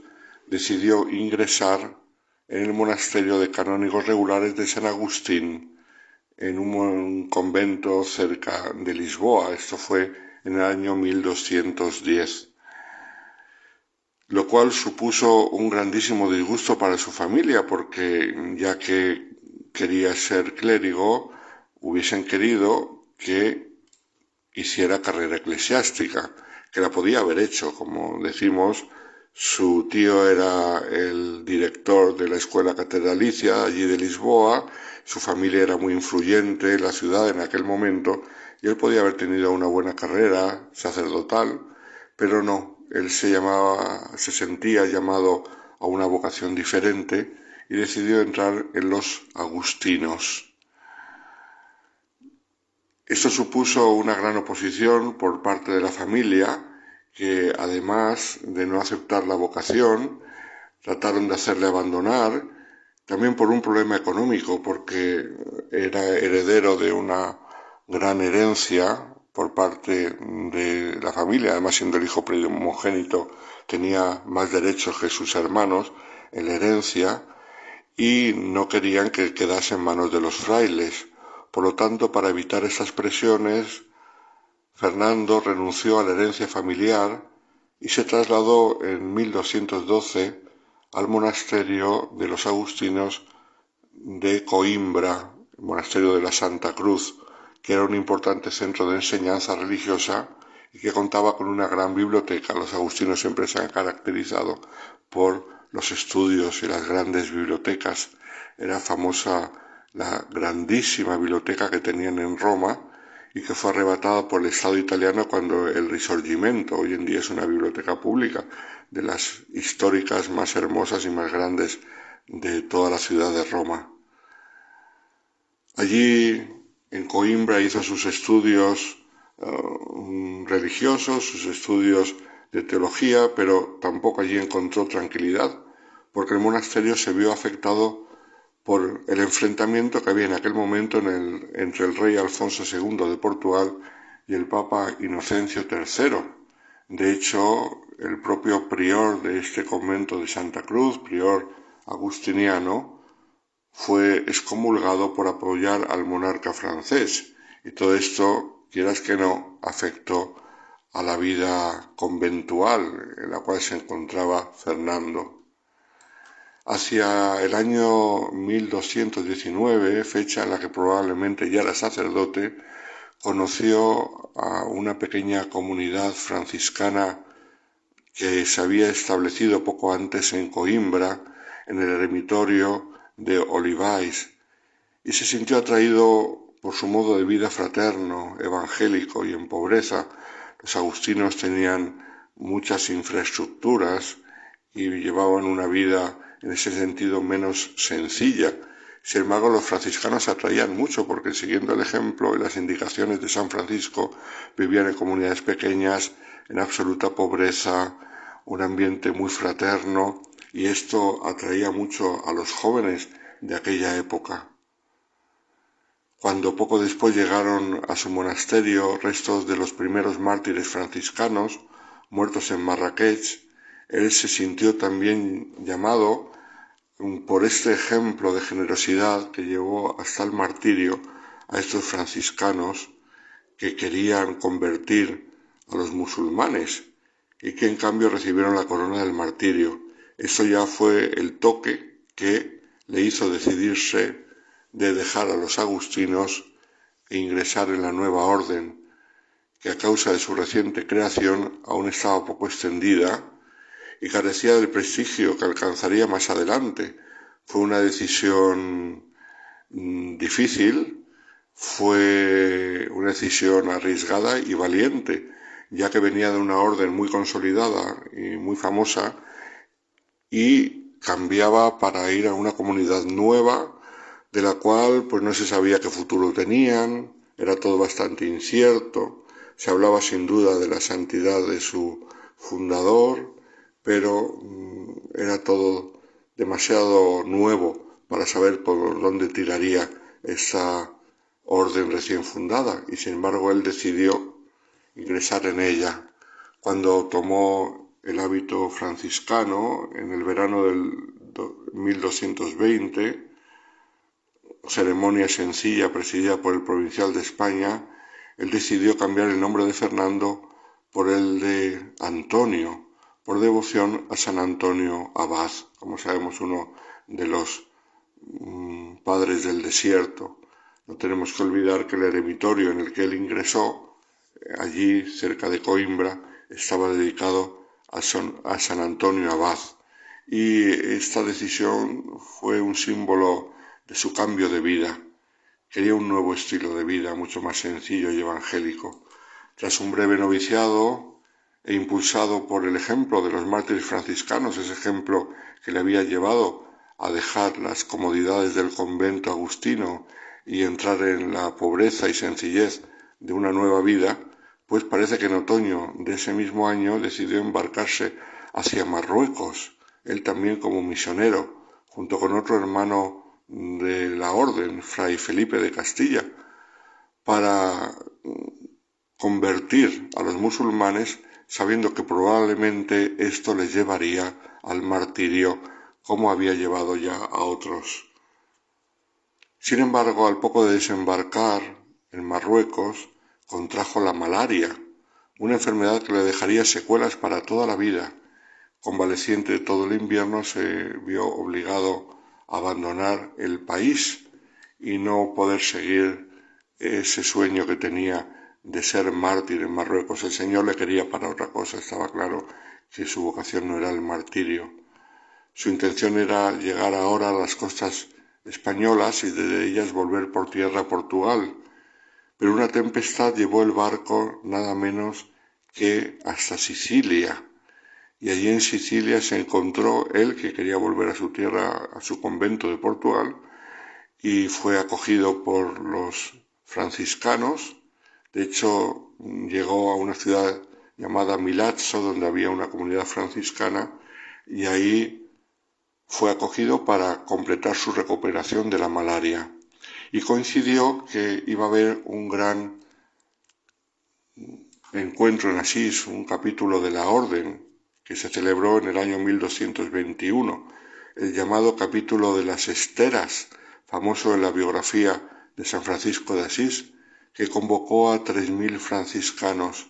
decidió ingresar en el monasterio de canónigos regulares de San Agustín, en un convento cerca de Lisboa. Esto fue en el año 1210 lo cual supuso un grandísimo disgusto para su familia, porque ya que quería ser clérigo, hubiesen querido que hiciera carrera eclesiástica, que la podía haber hecho, como decimos, su tío era el director de la escuela catedralicia allí de Lisboa, su familia era muy influyente en la ciudad en aquel momento, y él podía haber tenido una buena carrera sacerdotal, pero no, él se llamaba, se sentía llamado a una vocación diferente y decidió entrar en los agustinos. Esto supuso una gran oposición por parte de la familia, que además de no aceptar la vocación, trataron de hacerle abandonar, también por un problema económico, porque era heredero de una gran herencia por parte de la familia, además siendo el hijo primogénito tenía más derechos que sus hermanos en la herencia y no querían que quedase en manos de los frailes. Por lo tanto, para evitar esas presiones, Fernando renunció a la herencia familiar y se trasladó en 1212 al monasterio de los agustinos de Coimbra, el monasterio de la Santa Cruz, que era un importante centro de enseñanza religiosa y que contaba con una gran biblioteca. Los agustinos siempre se han caracterizado por los estudios y las grandes bibliotecas. Era famosa la grandísima biblioteca que tenían en Roma y que fue arrebatada por el Estado italiano cuando el Risorgimento, hoy en día es una biblioteca pública, de las históricas más hermosas y más grandes de toda la ciudad de Roma. Allí en Coimbra hizo sus estudios eh, religiosos, sus estudios de teología, pero tampoco allí encontró tranquilidad, porque el monasterio se vio afectado por el enfrentamiento que había en aquel momento entre el rey Alfonso II de Portugal y el Papa Inocencio III. De hecho, el propio prior de este convento de Santa Cruz, prior agustiniano, fue excomulgado por apoyar al monarca francés. Y todo esto, quieras que no, afectó a la vida conventual en la cual se encontraba Fernando. Hacia el año 1219, fecha en la que probablemente ya era sacerdote, conoció a una pequeña comunidad franciscana que se había establecido poco antes en Coimbra, en el eremitorio de Olivais, y se sintió atraído por su modo de vida fraterno, evangélico y en pobreza. Los agustinos tenían muchas infraestructuras y llevaban una vida en ese sentido menos sencilla. Sin embargo, los franciscanos atraían mucho porque siguiendo el ejemplo y las indicaciones de San Francisco, vivían en comunidades pequeñas, en absoluta pobreza, un ambiente muy fraterno, y esto atraía mucho a los jóvenes de aquella época. Cuando poco después llegaron a su monasterio restos de los primeros mártires franciscanos, muertos en Marrakech, él se sintió también llamado por este ejemplo de generosidad que llevó hasta el martirio a estos franciscanos que querían convertir a los musulmanes y que en cambio recibieron la corona del martirio. Eso ya fue el toque que le hizo decidirse de dejar a los agustinos e ingresar en la nueva orden, que a causa de su reciente creación aún estaba poco extendida y carecía del prestigio que alcanzaría más adelante. Fue una decisión mm, difícil, fue una decisión arriesgada y valiente, ya que venía de una orden muy consolidada y muy famosa y cambiaba para ir a una comunidad nueva de la cual pues no se sabía qué futuro tenían, era todo bastante incierto, se hablaba sin duda de la santidad de su fundador, pero mm, era todo demasiado nuevo para saber por dónde tiraría esa orden recién fundada y sin embargo él decidió ingresar en ella cuando tomó el hábito franciscano en el verano del 1220 ceremonia sencilla presidida por el provincial de España él decidió cambiar el nombre de Fernando por el de Antonio por devoción a San Antonio Abad, como sabemos uno de los mm, padres del desierto. No tenemos que olvidar que el eremitorio en el que él ingresó, allí cerca de Coimbra, estaba dedicado a, a San Antonio Abad. Y esta decisión fue un símbolo de su cambio de vida. Quería un nuevo estilo de vida, mucho más sencillo y evangélico. Tras un breve noviciado, e impulsado por el ejemplo de los mártires franciscanos, ese ejemplo que le había llevado a dejar las comodidades del convento agustino y entrar en la pobreza y sencillez de una nueva vida, pues parece que en otoño de ese mismo año decidió embarcarse hacia Marruecos, él también como misionero, junto con otro hermano de la orden, Fray Felipe de Castilla, para convertir a los musulmanes sabiendo que probablemente esto les llevaría al martirio como había llevado ya a otros. Sin embargo, al poco de desembarcar en Marruecos, contrajo la malaria, una enfermedad que le dejaría secuelas para toda la vida. Convaleciente todo el invierno, se vio obligado a abandonar el país y no poder seguir ese sueño que tenía de ser mártir en Marruecos. El Señor le quería para otra cosa, estaba claro que su vocación no era el martirio. Su intención era llegar ahora a las costas españolas y de ellas volver por tierra a Portugal. Pero una tempestad llevó el barco nada menos que hasta Sicilia. Y allí en Sicilia se encontró él que quería volver a su tierra, a su convento de Portugal, y fue acogido por los franciscanos de hecho, llegó a una ciudad llamada Milazzo, donde había una comunidad franciscana, y ahí fue acogido para completar su recuperación de la malaria. Y coincidió que iba a haber un gran encuentro en Asís, un capítulo de la Orden, que se celebró en el año 1221, el llamado capítulo de las esteras, famoso en la biografía de San Francisco de Asís, que convocó a tres mil franciscanos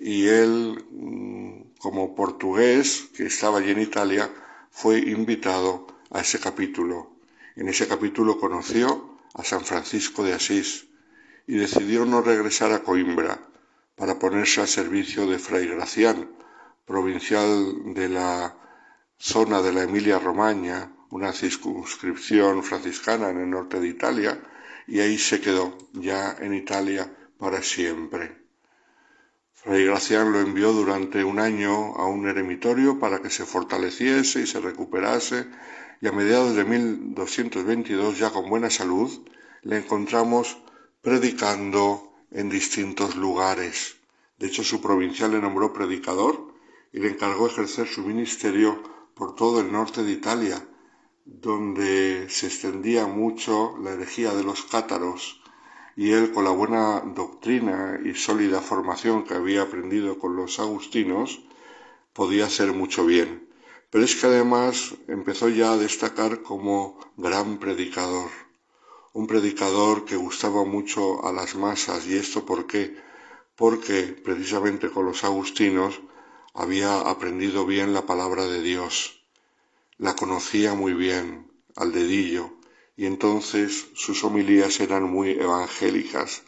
y él, mm, como portugués que estaba allí en Italia, fue invitado a ese capítulo. En ese capítulo conoció a San Francisco de Asís y decidió no regresar a Coimbra para ponerse al servicio de Fray Gracián, provincial de la zona de la Emilia-Romagna, una circunscripción franciscana en el norte de Italia, y ahí se quedó, ya en Italia para siempre. Fray Gracián lo envió durante un año a un eremitorio para que se fortaleciese y se recuperase, y a mediados de 1222, ya con buena salud, le encontramos predicando en distintos lugares. De hecho, su provincial le nombró predicador y le encargó ejercer su ministerio por todo el norte de Italia, donde se extendía mucho la herejía de los cátaros y él con la buena doctrina y sólida formación que había aprendido con los agustinos podía hacer mucho bien. Pero es que además empezó ya a destacar como gran predicador, un predicador que gustaba mucho a las masas. ¿Y esto por qué? Porque precisamente con los agustinos había aprendido bien la palabra de Dios la conocía muy bien, al dedillo, y entonces sus homilías eran muy evangélicas.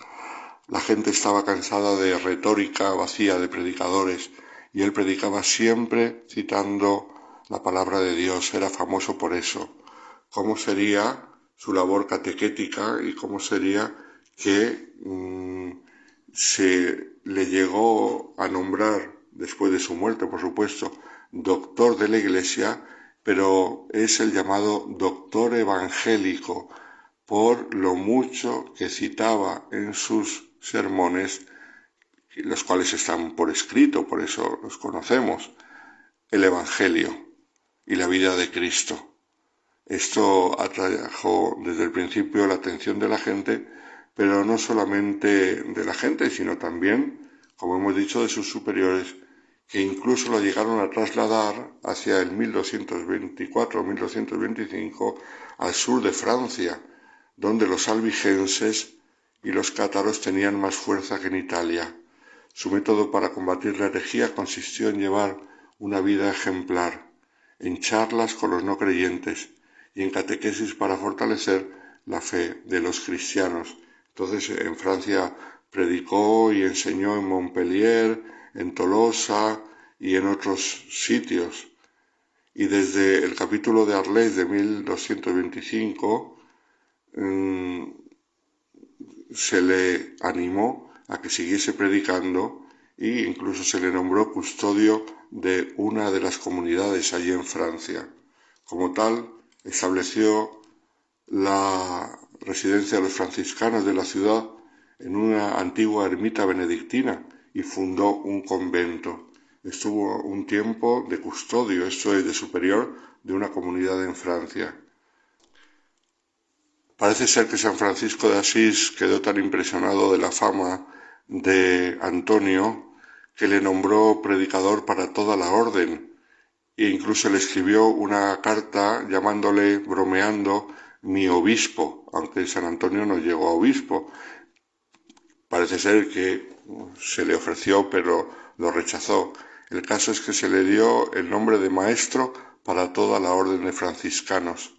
La gente estaba cansada de retórica vacía de predicadores, y él predicaba siempre citando la palabra de Dios, era famoso por eso. ¿Cómo sería su labor catequética y cómo sería que mm, se le llegó a nombrar, después de su muerte, por supuesto, doctor de la Iglesia, pero es el llamado doctor evangélico por lo mucho que citaba en sus sermones, los cuales están por escrito, por eso los conocemos, el Evangelio y la vida de Cristo. Esto atrajo desde el principio la atención de la gente, pero no solamente de la gente, sino también, como hemos dicho, de sus superiores que incluso lo llegaron a trasladar hacia el 1224-1225 al sur de Francia, donde los albigenses y los cátaros tenían más fuerza que en Italia. Su método para combatir la herejía consistió en llevar una vida ejemplar, en charlas con los no creyentes y en catequesis para fortalecer la fe de los cristianos. Entonces en Francia predicó y enseñó en Montpellier, en Tolosa y en otros sitios. Y desde el capítulo de Arles de 1225 mm, se le animó a que siguiese predicando e incluso se le nombró custodio de una de las comunidades allí en Francia. Como tal, estableció la residencia de los franciscanos de la ciudad en una antigua ermita benedictina y fundó un convento. Estuvo un tiempo de custodio, esto es, de superior de una comunidad en Francia. Parece ser que San Francisco de Asís quedó tan impresionado de la fama de Antonio que le nombró predicador para toda la orden e incluso le escribió una carta llamándole, bromeando, mi obispo, aunque San Antonio no llegó a obispo. Parece ser que se le ofreció, pero lo rechazó. El caso es que se le dio el nombre de maestro para toda la orden de franciscanos.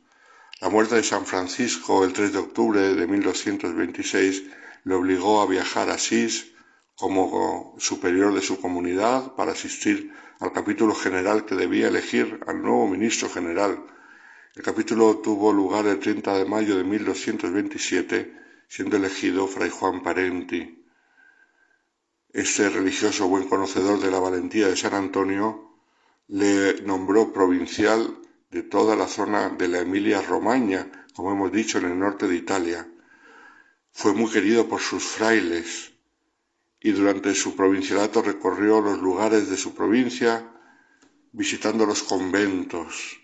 La muerte de San Francisco el 3 de octubre de 1226 le obligó a viajar a Asís como superior de su comunidad para asistir al capítulo general que debía elegir al nuevo ministro general. El capítulo tuvo lugar el 30 de mayo de 1227, siendo elegido Fray Juan Parenti. Este religioso buen conocedor de la valentía de San Antonio le nombró provincial de toda la zona de la Emilia Romagna, como hemos dicho, en el norte de Italia. Fue muy querido por sus frailes, y durante su provincialato recorrió los lugares de su provincia visitando los conventos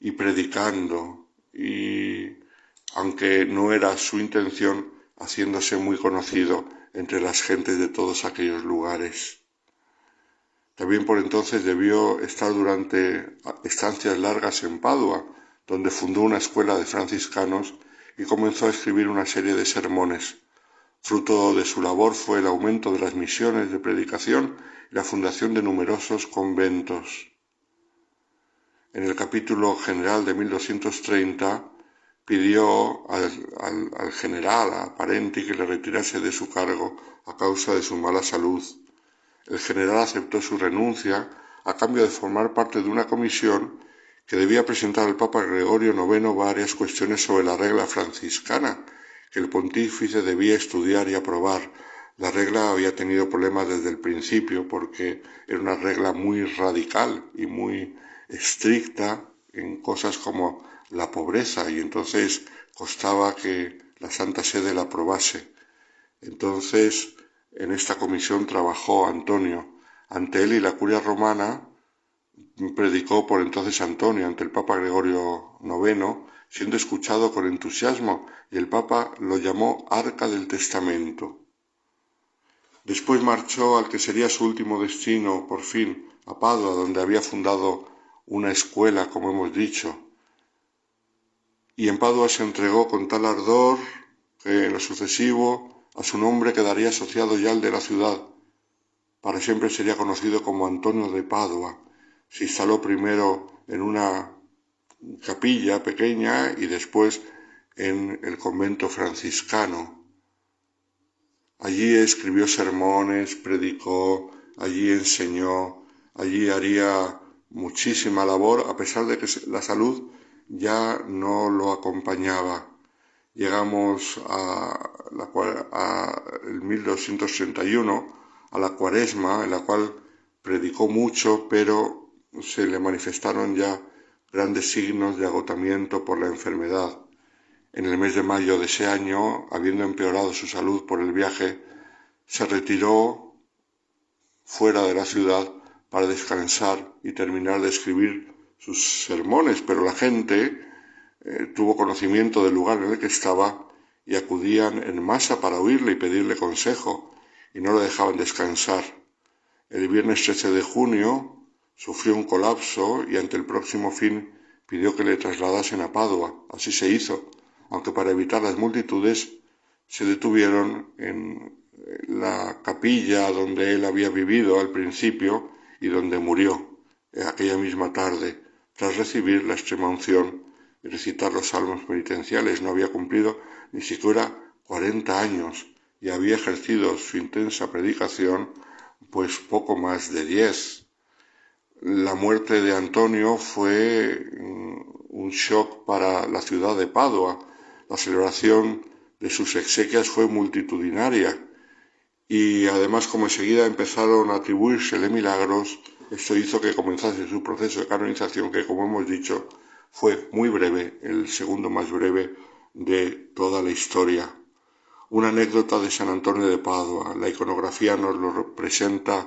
y predicando y aunque no era su intención haciéndose muy conocido entre las gentes de todos aquellos lugares. También por entonces debió estar durante estancias largas en Padua, donde fundó una escuela de franciscanos y comenzó a escribir una serie de sermones Fruto de su labor fue el aumento de las misiones de predicación y la fundación de numerosos conventos. En el capítulo general de 1230 pidió al, general, a Parenti, que le retirase de su cargo a causa de su mala salud. El general aceptó su renuncia a cambio de formar parte de una comisión que debía presentar al Papa Gregorio IX varias cuestiones sobre la regla franciscana el pontífice debía estudiar y aprobar. La regla había tenido problemas desde el principio porque era una regla muy radical y muy estricta en cosas como la pobreza y entonces costaba que la Santa Sede la aprobase. Entonces, en esta comisión trabajó Antonio. Ante él y la curia romana predicó por entonces Antonio ante el Papa Gregorio IX siendo escuchado con entusiasmo, y el Papa lo llamó Arca del Testamento. Después marchó al que sería su último destino, por fin, a Padua, donde había fundado una escuela, como hemos dicho. Y en Padua se entregó con tal ardor que en lo sucesivo a su nombre quedaría asociado ya el de la ciudad. Para siempre sería conocido como Antonio de Padua. Se instaló primero en una capilla pequeña y después en el convento franciscano. Allí escribió sermones, predicó, allí enseñó, allí haría muchísima labor a pesar de que la salud ya no lo acompañaba. Llegamos a, la, a el 1261, a la cuaresma, en la cual predicó mucho, pero se le manifestaron ya grandes signos de agotamiento por la enfermedad. En el mes de mayo de ese año, habiendo empeorado su salud por el viaje, se retiró fuera de la ciudad para descansar y terminar de escribir sus sermones, pero la gente eh, tuvo conocimiento del lugar en el que estaba y acudían en masa para oírle y pedirle consejo, y no lo dejaban descansar. El viernes 13 de junio Sufrió un colapso y ante el próximo fin pidió que le trasladasen a Padua. Así se hizo, aunque para evitar las multitudes se detuvieron en la capilla donde él había vivido al principio y donde murió aquella misma tarde, tras recibir la extrema unción y recitar los salmos penitenciales. No había cumplido ni siquiera cuarenta años y había ejercido su intensa predicación pues poco más de diez. La muerte de Antonio fue mm, un shock para la ciudad de Padua. La celebración de sus exequias fue multitudinaria y además como enseguida empezaron a atribuírsele milagros, esto hizo que comenzase su proceso de canonización que como hemos dicho fue muy breve, el segundo más breve de toda la historia. una anécdota de San Antonio de Padua. La iconografía nos lo representa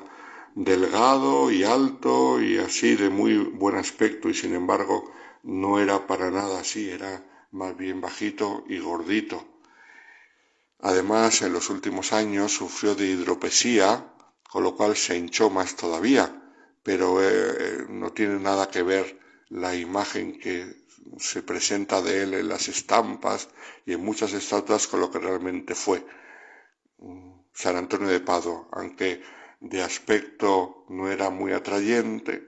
delgado y alto y así de muy buen aspecto y sin embargo no era para nada así, era más bien bajito y gordito. Además, en los últimos años sufrió de hidropesía, con lo cual se hinchó más todavía, pero eh, no tiene nada que ver la imagen que se presenta de él en las estampas y en muchas estatuas con lo que realmente fue San Antonio de Padua, aunque de aspecto no era muy atrayente,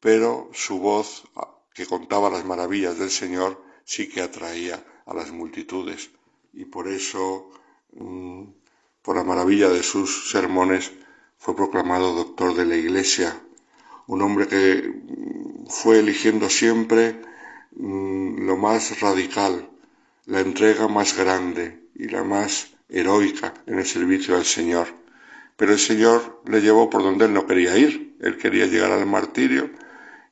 pero su voz, que contaba las maravillas del Señor, sí que atraía a las multitudes. Y por eso, mm, por la maravilla de sus sermones, fue proclamado doctor de la Iglesia, un hombre que mm, fue eligiendo siempre mm, lo más radical, la entrega más grande y la más heroica en el servicio al Señor pero el Señor le llevó por donde él no quería ir. Él quería llegar al martirio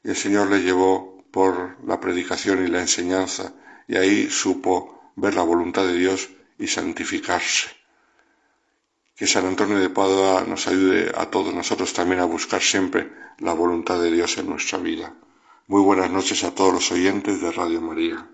y el Señor le llevó por la predicación y la enseñanza y ahí supo ver la voluntad de Dios y santificarse. Que San Antonio de Padua nos ayude a todos nosotros también a buscar siempre la voluntad de Dios en nuestra vida. Muy buenas noches a todos los oyentes de Radio María.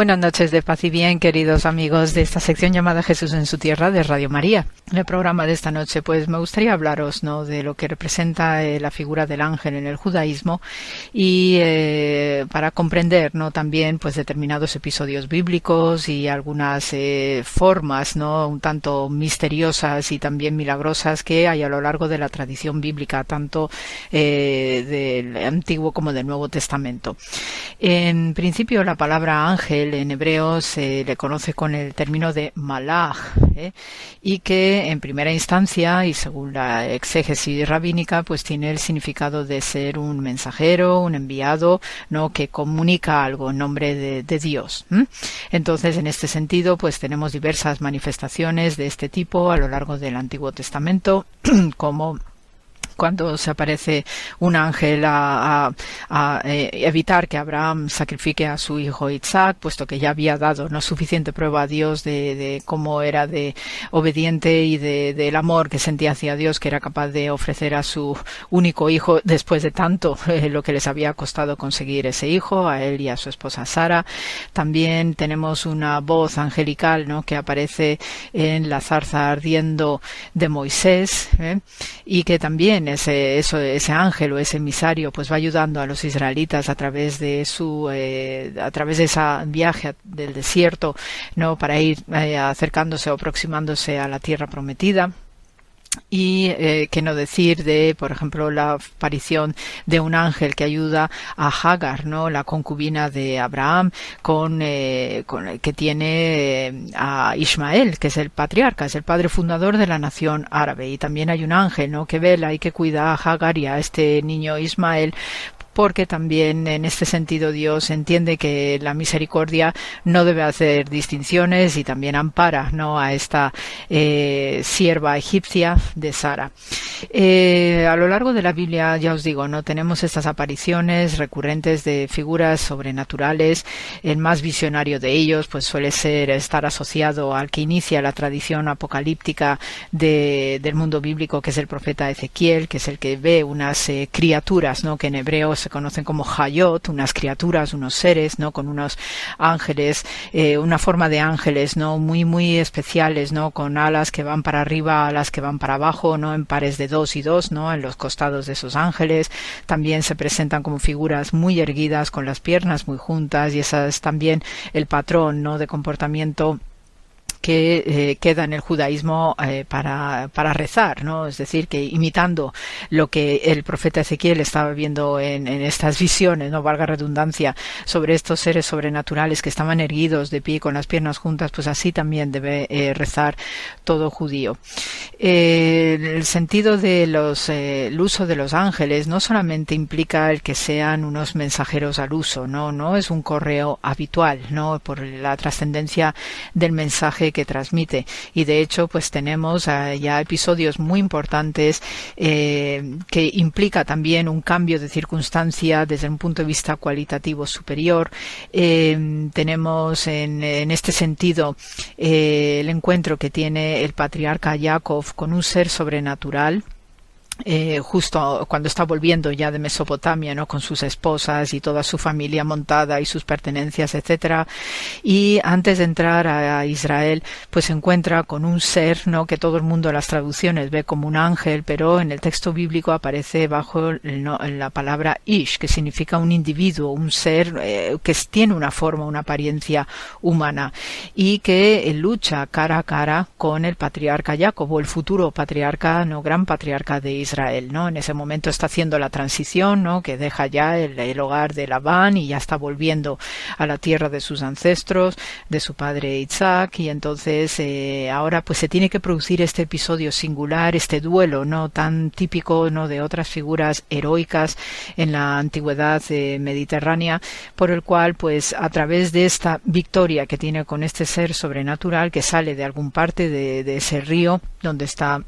Buenas noches de paz y bien, queridos amigos de esta sección llamada Jesús en su tierra de Radio María. En el programa de esta noche, pues me gustaría hablaros, ¿no? De lo que representa eh, la figura del ángel en el judaísmo y eh, para comprender, ¿no? También, pues determinados episodios bíblicos y algunas eh, formas, ¿no? Un tanto misteriosas y también milagrosas que hay a lo largo de la tradición bíblica, tanto del Antiguo como del Nuevo Testamento. En principio, la palabra ángel en hebreo se le conoce con el término de malach ¿eh? y que en primera instancia y según la exégesis rabínica pues tiene el significado de ser un mensajero, un enviado, no que comunica algo en nombre de, Dios. Entonces en este sentido pues tenemos diversas manifestaciones de este tipo a lo largo del Antiguo Testamento como cuando se aparece un ángel a, eh, evitar que Abraham sacrifique a su hijo Isaac, puesto que ya había dado no suficiente prueba a Dios de, cómo era de obediente y de, del amor que sentía hacia Dios, que era capaz de ofrecer a su único hijo después de tanto eh, lo que les había costado conseguir ese hijo, a él y a su esposa Sara. También tenemos una voz angelical ¿no? que aparece en la zarza ardiendo de Moisés ¿eh? y que también ese, eso, ese ángel o ese emisario pues va ayudando a los israelitas a través de su, eh, a través de ese viaje del desierto, ¿no? Para ir eh, acercándose o aproximándose a la tierra prometida y eh, no decir de, por ejemplo, la aparición de un ángel que ayuda a Hagar, ¿no? La concubina de Abraham, con, eh, con que tiene eh, a Ismael, que es el patriarca, es el padre fundador de la nación árabe. Y también hay un ángel, ¿no? Que vela y que cuida a Hagar y a este niño Ismael porque también en este sentido Dios entiende que la misericordia no debe hacer distinciones y también ampara ¿no? a esta eh, sierva egipcia de Sara. Eh, a lo largo de la Biblia, ya os digo, no tenemos estas apariciones recurrentes de figuras sobrenaturales. El más visionario de ellos, pues suele ser estar asociado al que inicia la tradición apocalíptica del mundo bíblico, que es el profeta Ezequiel, que es el que ve unas eh, criaturas, ¿no? que en hebreo se conocen como Hayot, unas criaturas, unos seres, ¿no? Con unos ángeles, eh, una forma de ángeles, ¿no? Muy, muy especiales, ¿no? Con alas que van para arriba, alas que van para abajo, ¿no? En pares de dos y dos, ¿no? En los costados de esos ángeles. También se presentan como figuras muy erguidas, con las piernas muy juntas, y esa es también el patrón, ¿no? De comportamiento que eh, queda en el judaísmo eh, para, para rezar, ¿no? Es decir, que imitando lo que el profeta Ezequiel estaba viendo en, estas visiones, no valga redundancia, sobre estos seres sobrenaturales que estaban erguidos de pie con las piernas juntas, pues así también debe eh, rezar todo judío. el sentido de los, el uso de los ángeles no solamente implica el que sean unos mensajeros al uso, no, no es un correo habitual, no, por la trascendencia del mensaje que transmite. Y de hecho pues tenemos eh, ya episodios muy importantes eh, que implica también un cambio de circunstancia desde un punto de vista cualitativo superior. Eh, tenemos en, este sentido el encuentro que tiene el patriarca Jacob con un ser sobrenatural eh, justo cuando está volviendo ya de Mesopotamia, ¿no? Con sus esposas y toda su familia montada y sus pertenencias, etcétera. Y antes de entrar a, Israel, pues se encuentra con un ser, ¿no? Que todo el mundo en las traducciones ve como un ángel, pero en el texto bíblico aparece bajo la palabra ish, que significa un individuo, un ser eh, que tiene una forma, una apariencia humana y que lucha cara a cara con el patriarca Jacob, el futuro patriarca, no gran patriarca de Israel Israel, ¿no? En ese momento está haciendo la transición, ¿no? Que deja ya el, hogar de Labán y ya está volviendo a la tierra de sus ancestros, de su padre Isaac, y entonces eh, ahora pues se tiene que producir este episodio singular, este duelo, ¿no? Tan típico, ¿no? De otras figuras heroicas en la antigüedad eh, mediterránea, por el cual pues a través de esta victoria que tiene con este ser sobrenatural que sale de algún parte de ese río donde está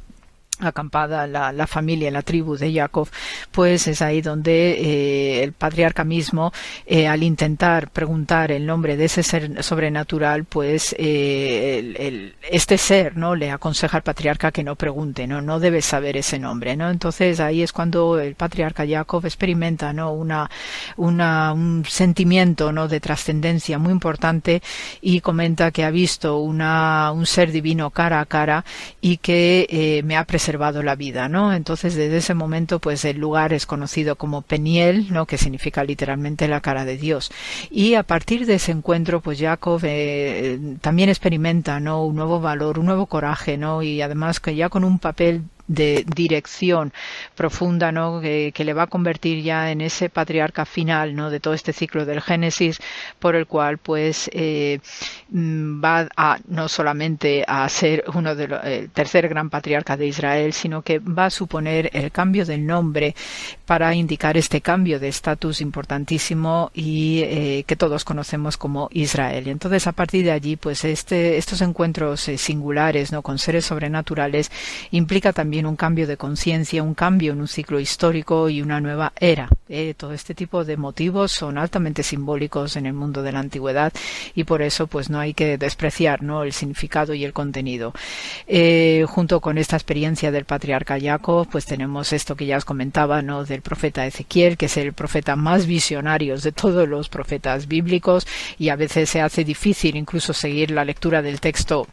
acampada la, la, familia, la tribu de Jacob, pues es ahí donde eh, el patriarca mismo, eh, al intentar preguntar el nombre de ese ser sobrenatural, pues eh, el, este ser no le aconseja al patriarca que no pregunte, no, no debe saber ese nombre, no. Entonces ahí es cuando el patriarca Jacob experimenta, no, una, una un sentimiento, no, de trascendencia muy importante y comenta que ha visto una un ser divino cara a cara y que me ha preservado la vida, ¿no? Entonces desde ese momento pues el lugar es conocido como Peniel, ¿no? Que significa literalmente la cara de Dios. Y a partir de ese encuentro pues Jacob eh, también experimenta, ¿no? Un nuevo valor, un nuevo coraje, ¿no? Y además que ya con un papel de dirección profunda, ¿no? Que, le va a convertir ya en ese patriarca final, ¿no? De todo este ciclo del Génesis, por el cual, pues, eh, va a no solamente a ser uno de los, el tercer gran patriarca de Israel, sino que va a suponer el cambio del nombre para indicar este cambio de estatus importantísimo y eh, que todos conocemos como Israel. Entonces, a partir de allí, pues, este, estos encuentros eh, singulares, ¿no? Con seres sobrenaturales implica también un cambio de conciencia, un cambio en un ciclo histórico y una nueva era. Eh, todo este tipo de motivos son altamente simbólicos en el mundo de la antigüedad y por eso pues no hay que despreciar ¿no? el significado y el contenido. Eh, junto con esta experiencia del patriarca Jacob, pues tenemos esto que ya os comentaba, ¿no? del profeta Ezequiel, que es el profeta más visionario de todos los profetas bíblicos y a veces se hace difícil incluso seguir la lectura del texto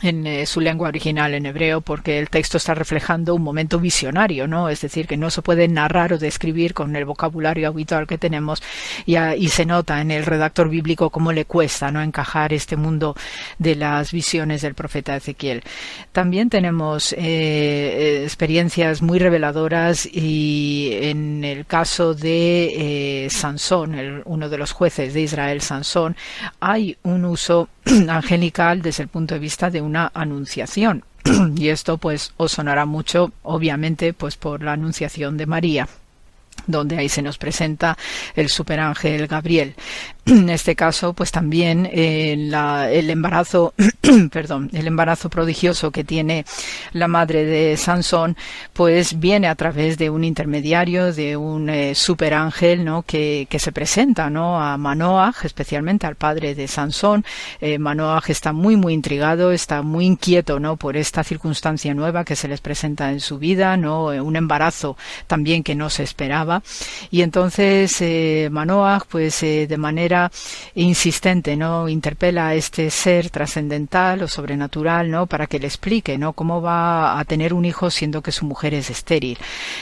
en eh, su lengua original en hebreo porque el texto está reflejando un momento visionario, ¿no? Es decir, que no se puede narrar o describir con el vocabulario habitual que tenemos y, y se nota en el redactor bíblico cómo le cuesta, ¿no? Encajar este mundo de las visiones del profeta Ezequiel. También tenemos eh, experiencias muy reveladoras y en el caso de eh, Sansón, el, uno de los jueces de Israel, Sansón, hay un uso angelical desde el punto de vista de una anunciación. y esto pues os sonará mucho, obviamente, pues por la anunciación de María donde ahí se nos presenta el superángel Gabriel. En este caso, pues también eh, el embarazo, perdón, el embarazo prodigioso que tiene la madre de Sansón, pues viene a través de un intermediario, de un eh, superángel, ¿no? Que, que, se presenta, ¿no? A Manoah, especialmente al padre de Sansón. Eh, Manoah está muy, muy intrigado, está muy inquieto, ¿no? Por esta circunstancia nueva que se les presenta en su vida, ¿no? Un embarazo también que no se esperaba. Y entonces eh, Manoah, pues eh, de manera insistente, ¿no? Interpela a este ser trascendental o sobrenatural, ¿no? Para que le explique, ¿no? Cómo va a tener un hijo siendo que su mujer es estéril.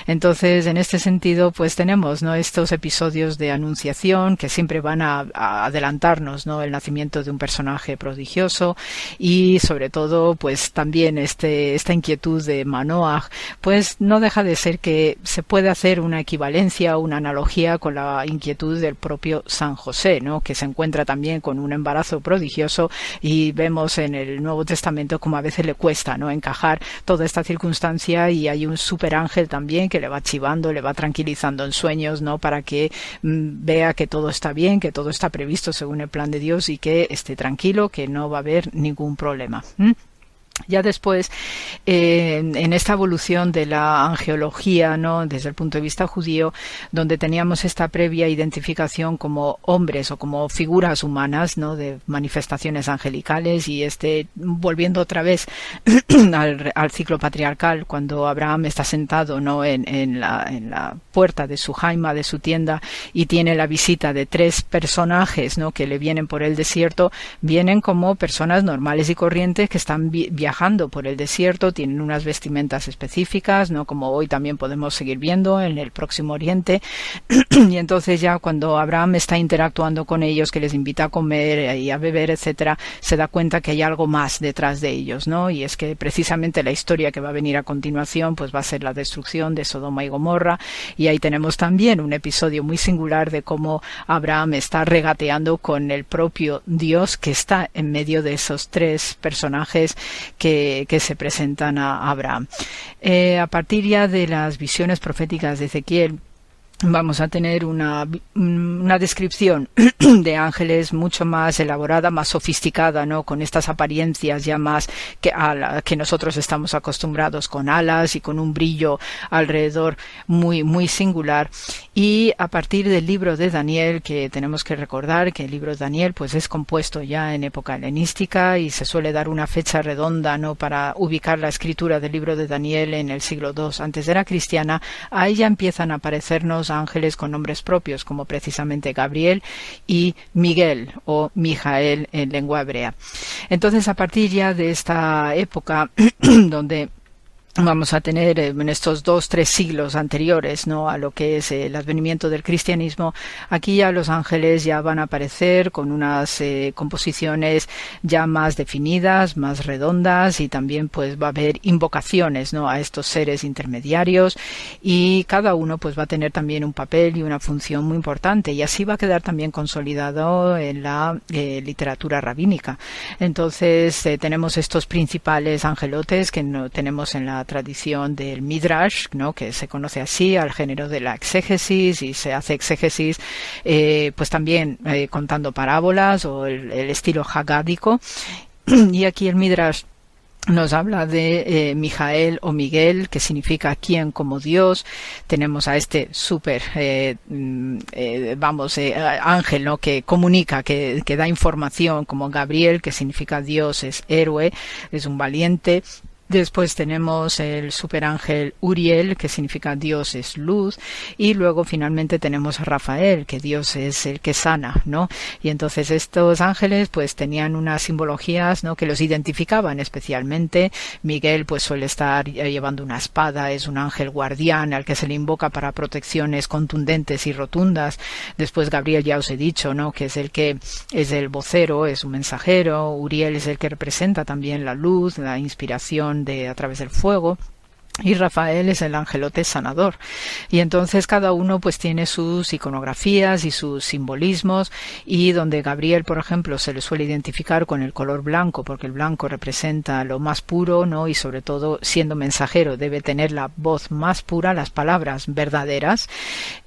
Entonces, en este sentido, pues tenemos, ¿no? Estos episodios de anunciación que siempre van a, a adelantarnos, ¿no? El nacimiento de un personaje prodigioso y sobre todo, pues también este, esta inquietud de Manoah, pues no deja de ser que se puede hacer una equivalencia, una analogía con la inquietud del propio San José, ¿no? que se encuentra también con un embarazo prodigioso y vemos en el Nuevo Testamento como a veces le cuesta ¿no? encajar toda esta circunstancia y hay un super ángel también que le va chivando, le va tranquilizando en sueños ¿no? para que mm, vea que todo está bien, que todo está previsto según el plan de Dios y que esté tranquilo, que no va a haber ningún problema. Ya después, eh, en esta evolución de la angeología, ¿no? desde el punto de vista judío, donde teníamos esta previa identificación como hombres o como figuras humanas, ¿no? de manifestaciones angelicales, y este, volviendo otra vez al, ciclo patriarcal, cuando Abraham está sentado ¿no? en, en, la, en la puerta de su jaima, de su tienda, y tiene la visita de tres personajes ¿no? que le vienen por el desierto, vienen como personas normales y corrientes que están viajando viajando por el desierto, tienen unas vestimentas específicas, ¿no? Como hoy también podemos seguir viendo en el próximo Oriente. y entonces ya cuando Abraham está interactuando con ellos, que les invita a comer y a beber, etcétera, se da cuenta que hay algo más detrás de ellos, ¿no? Y es que precisamente la historia que va a venir a continuación, pues va a ser la destrucción de Sodoma y Gomorra. Y ahí tenemos también un episodio muy singular de cómo Abraham está regateando con el propio Dios que está en medio de esos tres personajes que, se presentan a Abraham. Eh, a partir ya de las visiones proféticas de Ezequiel, vamos a tener una, una descripción de ángeles mucho más elaborada, más sofisticada, ¿no? Con estas apariencias ya más que a la que nosotros estamos acostumbrados con alas y con un brillo alrededor muy, muy singular. Y a partir del libro de Daniel, que tenemos que recordar que el libro de Daniel, pues es compuesto ya en época helenística y se suele dar una fecha redonda, ¿no? Para ubicar la escritura del libro de Daniel en el siglo II antes de la cristiana, ahí ya empiezan a aparecernos ángeles con nombres propios, como precisamente Gabriel y Miguel o Mijael en lengua hebrea. Entonces, a partir ya de esta época donde vamos a tener eh, en estos dos tres siglos anteriores no a lo que es el advenimiento del cristianismo aquí ya los ángeles ya van a aparecer con unas eh, composiciones ya más definidas más redondas y también pues va a haber invocaciones no a estos seres intermediarios y cada uno pues va a tener también un papel y una función muy importante y así va a quedar también consolidado en la eh, literatura rabínica. Entonces tenemos estos principales angelotes que no tenemos en la tradición del Midrash, ¿no? que se conoce así al género de la exégesis y se hace exégesis eh, pues también eh, contando parábolas o el, estilo hagádico. Y aquí el Midrash nos habla de eh, Mijael o Miguel, que significa quien como Dios. Tenemos a este súper, mm, vamos, ángel, ¿no? Que comunica, que, que, da información, como Gabriel, que significa Dios es héroe, es un valiente. Después tenemos el superángel Uriel, que significa Dios es luz, y luego finalmente tenemos a Rafael, que Dios es el que sana, ¿no? Y entonces estos ángeles pues tenían unas simbologías, ¿no? Que los identificaban especialmente. Miguel pues suele estar llevando una espada, es un ángel guardián al que se le invoca para protecciones contundentes y rotundas. Después Gabriel ya os he dicho, ¿no? Que es el que es el vocero, es un mensajero. Uriel es el que representa también la luz, la inspiración de a través del fuego y Rafael es el angelote sanador. Y entonces cada uno pues tiene sus iconografías y sus simbolismos y donde Gabriel, por ejemplo, se le suele identificar con el color blanco porque el blanco representa lo más puro, ¿no? Y sobre todo siendo mensajero debe tener la voz más pura, las palabras verdaderas.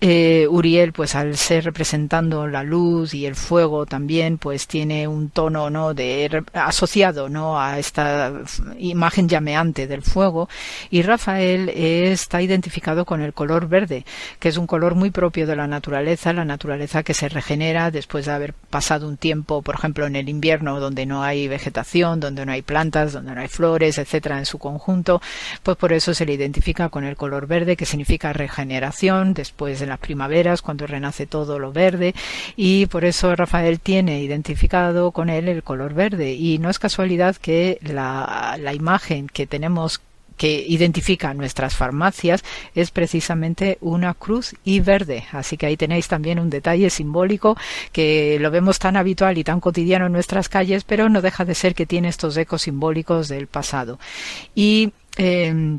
Eh, Uriel pues al ser representando la luz y el fuego también pues tiene un tono, ¿no? De asociado, ¿no? A esta imagen llameante del fuego y está identificado con el color verde, que es un color muy propio de la naturaleza, la naturaleza que se regenera después de haber pasado un tiempo, por ejemplo, en el invierno donde no hay vegetación, donde no hay plantas, donde no hay flores, etcétera, en su conjunto, pues por eso se le identifica con el color verde, que significa regeneración, después de las primaveras, cuando renace todo lo verde, y por eso Rafael tiene identificado con él el color verde, y no es casualidad que la, la imagen que tenemos que identifica nuestras farmacias es precisamente una cruz y verde. Así que ahí tenéis también un detalle simbólico que lo vemos tan habitual y tan cotidiano en nuestras calles, pero no deja de ser que tiene estos ecos simbólicos del pasado. Y eh,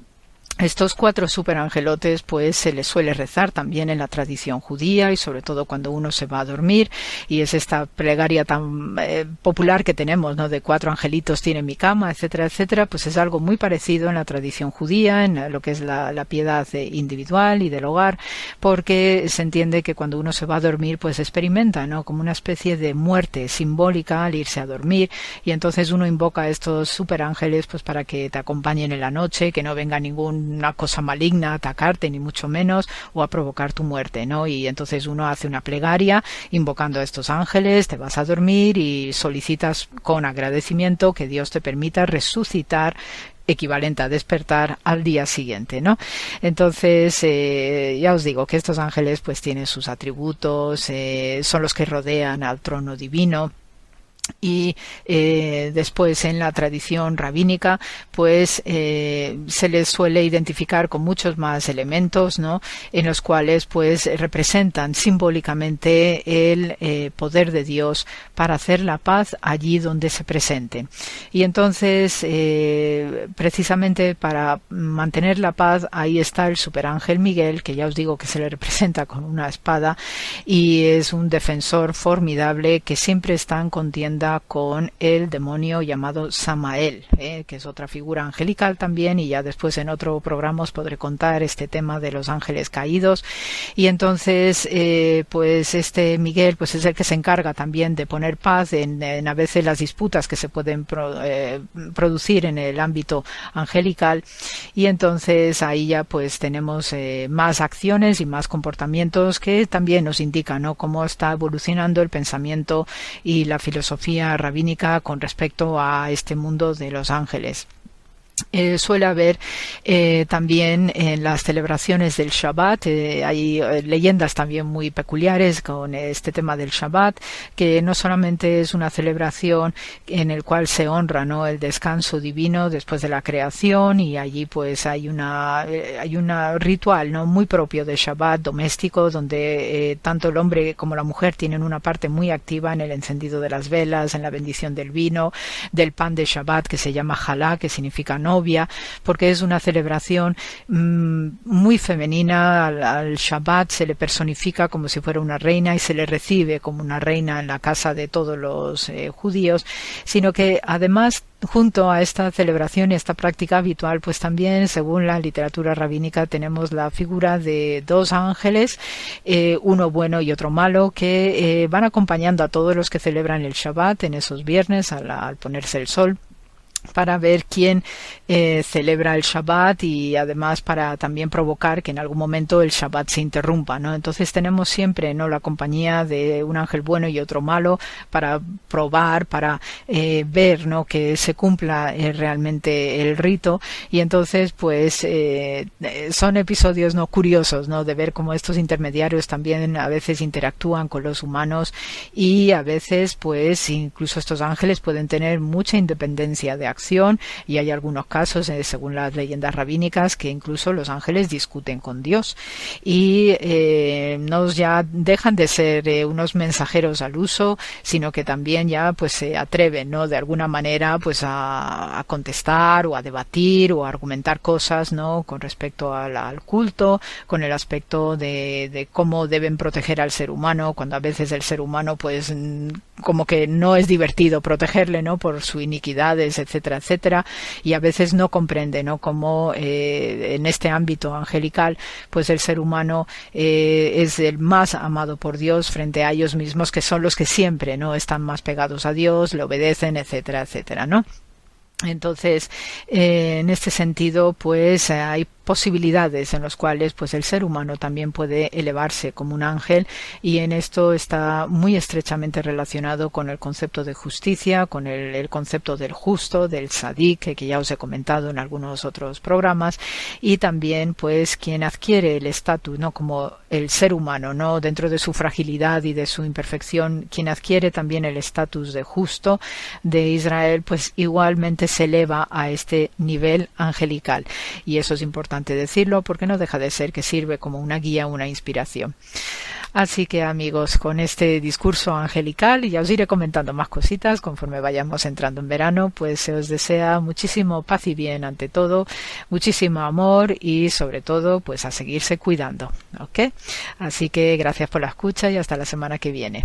estos cuatro superangelotes pues se les suele rezar también en la tradición judía y sobre todo cuando uno se va a dormir y es esta plegaria tan eh, popular que tenemos, ¿no? De cuatro angelitos tiene mi cama, etcétera, etcétera, pues es algo muy parecido en la tradición judía, en lo que es la, piedad individual y del hogar, porque se entiende que cuando uno se va a dormir pues experimenta, ¿no? Como una especie de muerte simbólica al irse a dormir y entonces uno invoca a estos superángeles pues para que te acompañen en la noche, que no venga ningún una cosa maligna atacarte, ni mucho menos, o a provocar tu muerte, ¿no? Y entonces uno hace una plegaria invocando a estos ángeles, te vas a dormir y solicitas con agradecimiento que Dios te permita resucitar equivalente a despertar al día siguiente, ¿no? Entonces, eh, ya os digo que estos ángeles pues tienen sus atributos, eh, son los que rodean al trono divino, y eh, después en la tradición rabínica pues eh, se les suele identificar con muchos más elementos no en los cuales pues representan simbólicamente el eh, poder de Dios para hacer la paz allí donde se presente. Y entonces precisamente para mantener la paz ahí está el superángel Miguel que ya os digo que se le representa con una espada y es un defensor formidable que siempre está en contienda con el demonio llamado Samael, eh, que es otra figura angelical también, y ya después en otro programa os podré contar este tema de los ángeles caídos. Y entonces, eh, pues este Miguel, pues es el que se encarga también de poner paz en, a veces las disputas que se pueden eh, producir en el ámbito angelical. Y entonces ahí ya pues tenemos más acciones y más comportamientos que también nos indican. Cómo está evolucionando el pensamiento y la filosofía rabínica con respecto a este mundo de los ángeles. Eh, suele haber eh, también en las celebraciones del Shabbat, eh, hay leyendas también muy peculiares con este tema del Shabbat, que no solamente es una celebración en el cual se honra ¿no? el descanso divino después de la creación y allí pues hay una hay un ritual no muy propio de Shabbat doméstico donde tanto el hombre como la mujer tienen una parte muy activa en el encendido de las velas, en la bendición del vino, del pan de Shabbat que se llama Halá, que significa novia, porque es una celebración mm, muy femenina. Al, Shabbat se le personifica como si fuera una reina y se le recibe como una reina en la casa de todos los eh, judíos, sino que además junto a esta celebración y esta práctica habitual, pues también, según la literatura rabínica, tenemos la figura de dos ángeles, eh, uno bueno y otro malo, que eh, van acompañando a todos los que celebran el Shabbat en esos viernes al ponerse el sol para ver quién eh, celebra el Shabbat y además para también provocar que en algún momento el Shabbat se interrumpa, ¿no? Entonces tenemos siempre, ¿no? La compañía de un ángel bueno y otro malo para probar, para eh, ver, ¿no? Que se cumpla eh, realmente el rito y entonces, pues, son episodios, ¿no? Curiosos, ¿no? De ver cómo estos intermediarios también a veces interactúan con los humanos y a veces, pues, incluso estos ángeles pueden tener mucha independencia de acción y hay algunos casos, eh, según las leyendas rabínicas, que incluso los ángeles discuten con Dios y eh, no ya dejan de ser eh, unos mensajeros al uso, sino que también ya pues se atreven, ¿no? De alguna manera pues a, contestar o a debatir o a argumentar cosas, ¿no? Con respecto al, culto, con el aspecto de, cómo deben proteger al ser humano, cuando a veces el ser humano pues como que no es divertido protegerle, ¿no? Por sus iniquidades, etcétera y a veces no comprende, ¿no? Cómo eh, en este ámbito angelical, pues el ser humano eh, es el más amado por Dios frente a ellos mismos, que son los que siempre, ¿no? Están más pegados a Dios, le obedecen, etcétera, etcétera, ¿no? Entonces, eh, en este sentido, pues hay posibilidades en las cuales pues el ser humano también puede elevarse como un ángel y en esto está muy estrechamente relacionado con el concepto de justicia, con el, concepto del justo, del sadik, que ya os he comentado en algunos otros programas y también pues quien adquiere el estatus no como el ser humano no dentro de su fragilidad y de su imperfección quien adquiere también el estatus de justo de Israel pues igualmente se eleva a este nivel angelical y eso es importante decirlo porque no deja de ser que sirve como una guía, una inspiración. Así que amigos, con este discurso angelical, y ya os iré comentando más cositas conforme vayamos entrando en verano, pues se os desea muchísimo paz y bien ante todo, muchísimo amor y sobre todo pues a seguirse cuidando. ¿Ok? Así que gracias por la escucha y hasta la semana que viene.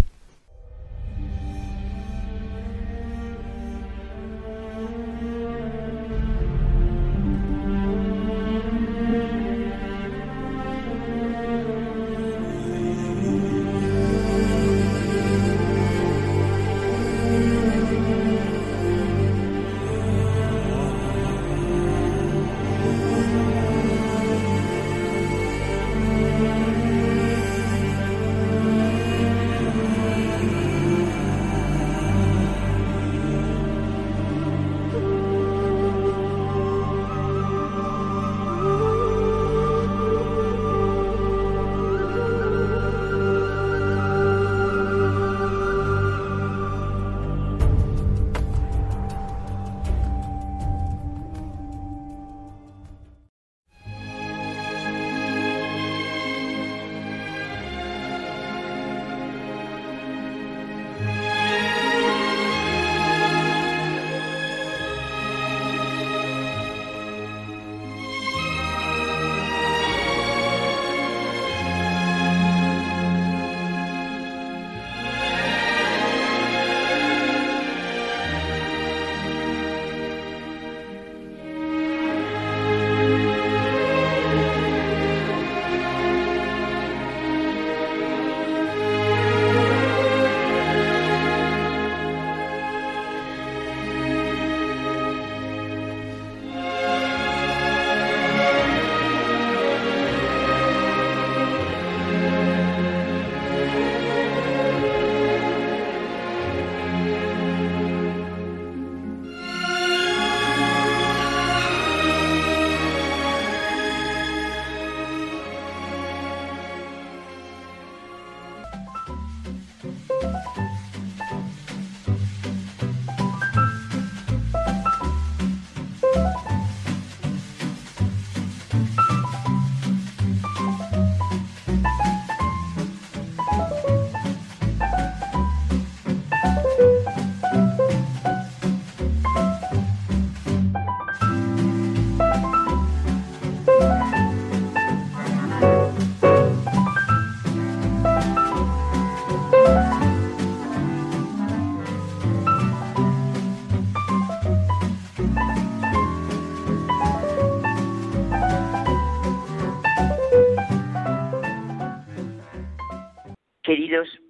Queridos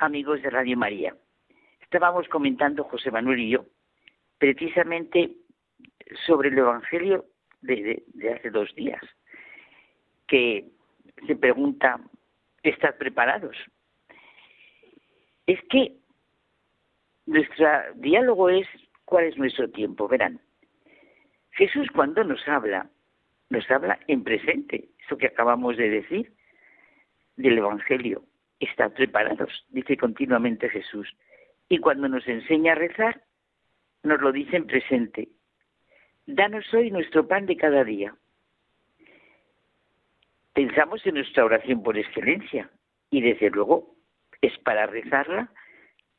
amigos de Radio María, estábamos comentando José Manuel y yo precisamente sobre el Evangelio de, hace dos días, que se pregunta, ¿estás preparados? Es que nuestro diálogo es cuál es nuestro tiempo, verán. Jesús cuando nos habla, nos habla en presente, eso que acabamos de decir del Evangelio. Estad preparados, dice continuamente Jesús. Y cuando nos enseña a rezar, nos lo dice en presente. Danos hoy nuestro pan de cada día. Pensamos en nuestra oración por excelencia y desde luego es para rezarla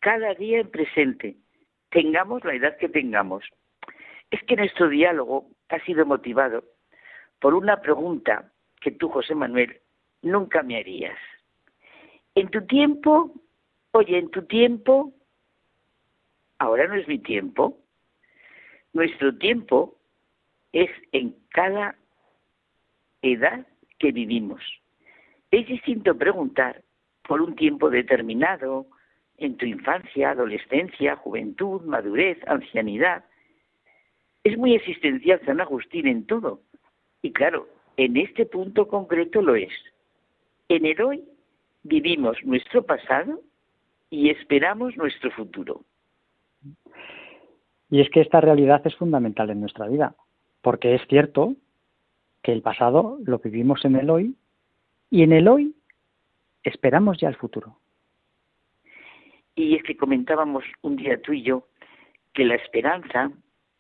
cada día en presente, tengamos la edad que tengamos. Es que nuestro diálogo ha sido motivado por una pregunta que tú, José Manuel, nunca me harías. En tu tiempo, oye, en tu tiempo, ahora no es mi tiempo. Nuestro tiempo es en cada edad que vivimos. Es distinto preguntar por un tiempo determinado, en tu infancia, adolescencia, juventud, madurez, ancianidad. Es muy existencial San Agustín en todo. Y claro, en este punto concreto lo es. En el hoy vivimos nuestro pasado y esperamos nuestro futuro. Y es que esta realidad es fundamental en nuestra vida, porque es cierto que el pasado lo vivimos en el hoy y en el hoy esperamos ya el futuro. Y es que comentábamos un día tú y yo que la esperanza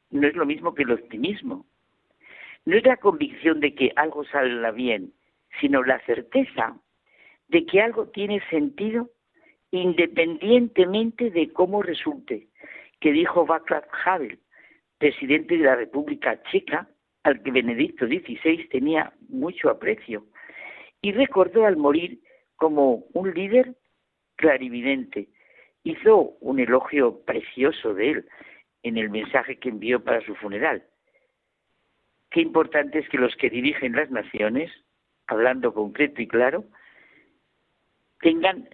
no es lo mismo que el optimismo. No es la convicción de que algo salga bien, sino la certeza de que algo tiene sentido independientemente de cómo resulte, que dijo Václav Havel, presidente de la República Checa, al que Benedicto XVI tenía mucho aprecio, y recordó al morir como un líder clarividente, hizo un elogio precioso de él en el mensaje que envió para su funeral. Qué importante es que los que dirigen las naciones, hablando concreto y claro, tengan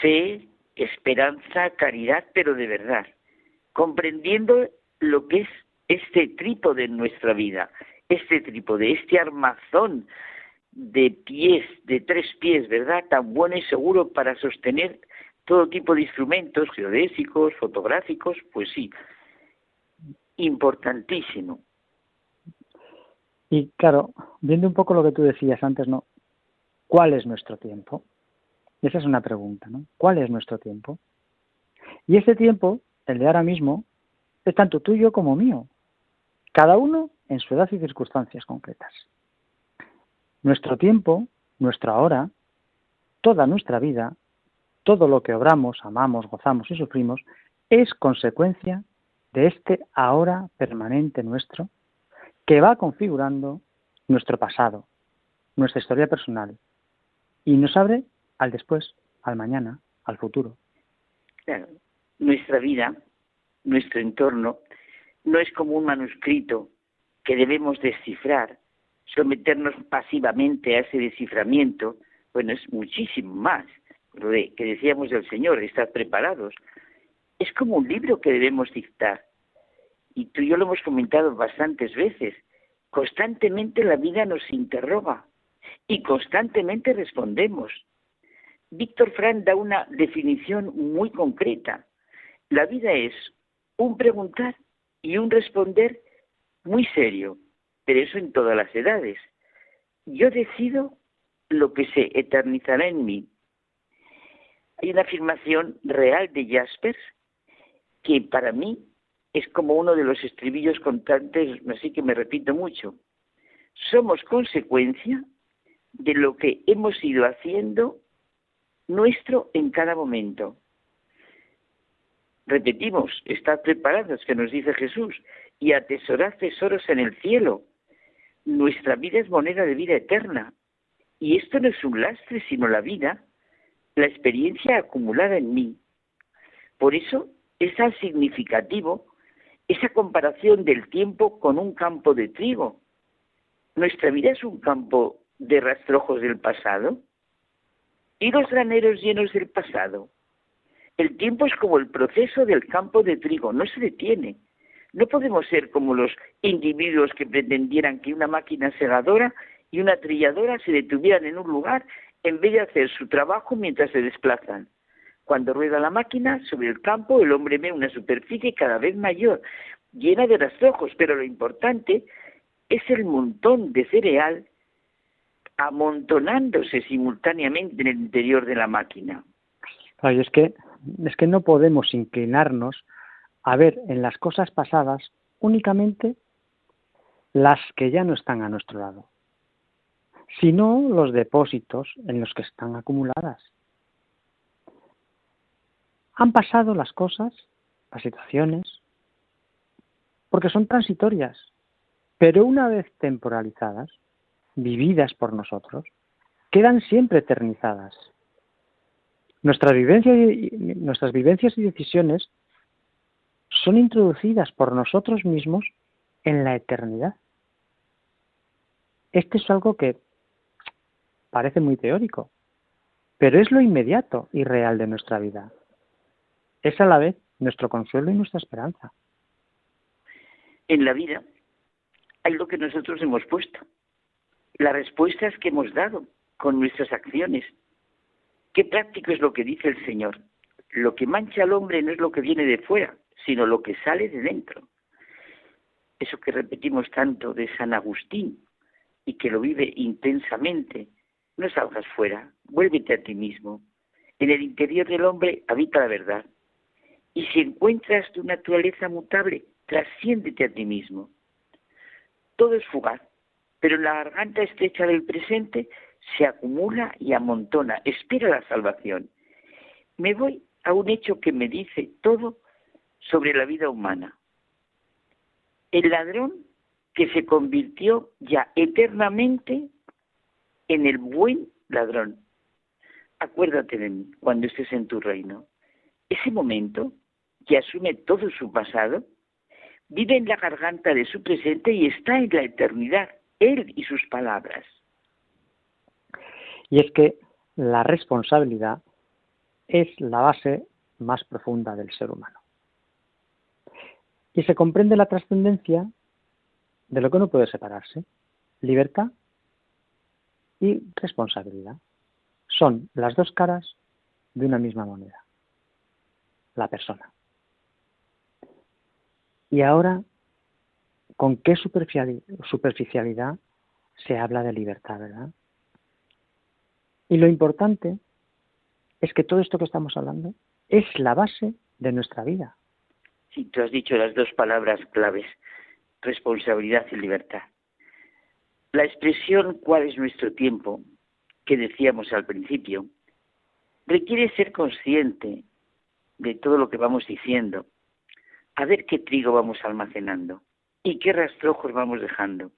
fe, esperanza, caridad, pero de verdad, comprendiendo lo que es este trípode en nuestra vida, este trípode, este armazón de pies, de tres pies, ¿verdad? Tan bueno y seguro para sostener todo tipo de instrumentos geodésicos, fotográficos, pues sí, importantísimo. Y claro, viendo un poco lo que tú decías antes, ¿no? ¿Cuál es nuestro tiempo? Esa es una pregunta, ¿no? ¿Cuál es nuestro tiempo? Y ese tiempo, el de ahora mismo, es tanto tuyo como mío, cada uno en su edad y circunstancias concretas. Nuestro tiempo, nuestra hora, toda nuestra vida todo lo que obramos, amamos, gozamos y sufrimos es consecuencia de este ahora permanente nuestro que va configurando nuestro pasado, nuestra historia personal y nos abre al después, al mañana, al futuro. nuestra vida, nuestro entorno, no es como un manuscrito que debemos descifrar, someternos pasivamente a ese desciframiento, bueno, es muchísimo más lo que decíamos del Señor, estar preparados. Es como un libro que debemos dictar. Y tú y yo lo hemos comentado bastantes veces. Constantemente la vida nos interroga y constantemente respondemos. Víctor Frank da una definición muy concreta. La vida es un preguntar y un responder muy serio, pero eso en todas las edades. Yo decido lo que se eternizará en mí, hay una afirmación real de Jaspers que para mí es como uno de los estribillos constantes, así que me repito mucho. Somos consecuencia de lo que hemos ido haciendo nuestro en cada momento. Repetimos, estad preparados, que nos dice Jesús, y atesorad tesoros en el cielo. Nuestra vida es moneda de vida eterna. Y esto no es un lastre, sino la vida la experiencia acumulada en mí. Por eso es tan significativo esa comparación del tiempo con un campo de trigo. Nuestra vida es un campo de rastrojos del pasado. Y los graneros llenos del pasado. El tiempo es como el proceso del campo de trigo, no se detiene. No podemos ser como los individuos que pretendieran que una máquina segadora y una trilladora se detuvieran en un lugar en vez de hacer su trabajo mientras se desplazan. Cuando rueda la máquina sobre el campo, el hombre ve una superficie cada vez mayor, llena de rastrojos, pero lo importante es el montón de cereal amontonándose simultáneamente en el interior de la máquina. Es que es que no podemos inclinarnos a ver en las cosas pasadas únicamente las que ya no están a nuestro lado, sino los depósitos en los que están acumuladas. Han pasado las cosas, las situaciones, porque son transitorias, pero una vez temporalizadas, vividas por nosotros, quedan siempre eternizadas. Nuestras vivencias, y, nuestras vivencias y decisiones son introducidas por nosotros mismos en la eternidad. Este es algo que parece muy teórico, pero es lo inmediato y real de nuestra vida. Es a la vez nuestro consuelo y nuestra esperanza. En la vida hay lo que nosotros hemos puesto, las respuestas que hemos dado con nuestras acciones. Qué práctico es lo que dice el Señor. Lo que mancha al hombre no es lo que viene de fuera, sino lo que sale de dentro. Eso que repetimos tanto de San Agustín y que lo vive intensamente. No salgas fuera, vuélvete a ti mismo. En el interior del hombre habita la verdad. Y si encuentras tu naturaleza mutable, trasciéndete a ti mismo. Todo es fugaz, pero la garganta estrecha del presente se acumula y amontona, espera la salvación. Me voy a un hecho que me dice todo sobre la vida humana. El ladrón que se convirtió ya eternamente en el buen ladrón. Acuérdate de mí cuando estés en tu reino. Ese momento que asume todo su pasado, vive en la garganta de su presente y está en la eternidad él y sus palabras. Y es que la responsabilidad es la base más profunda del ser humano. Y se comprende la trascendencia de lo que no puede separarse, libertad y responsabilidad. Son las dos caras de una misma moneda, la persona. Y ahora con qué superficialidad se habla de libertad, ¿verdad? Y lo importante es que todo esto que estamos hablando es la base de nuestra vida. Sí, tú has dicho las dos palabras claves, responsabilidad y libertad. La expresión cuál es nuestro tiempo, que decíamos al principio, requiere ser consciente de todo lo que vamos diciendo, a ver qué trigo vamos almacenando y qué rastrojos vamos dejando.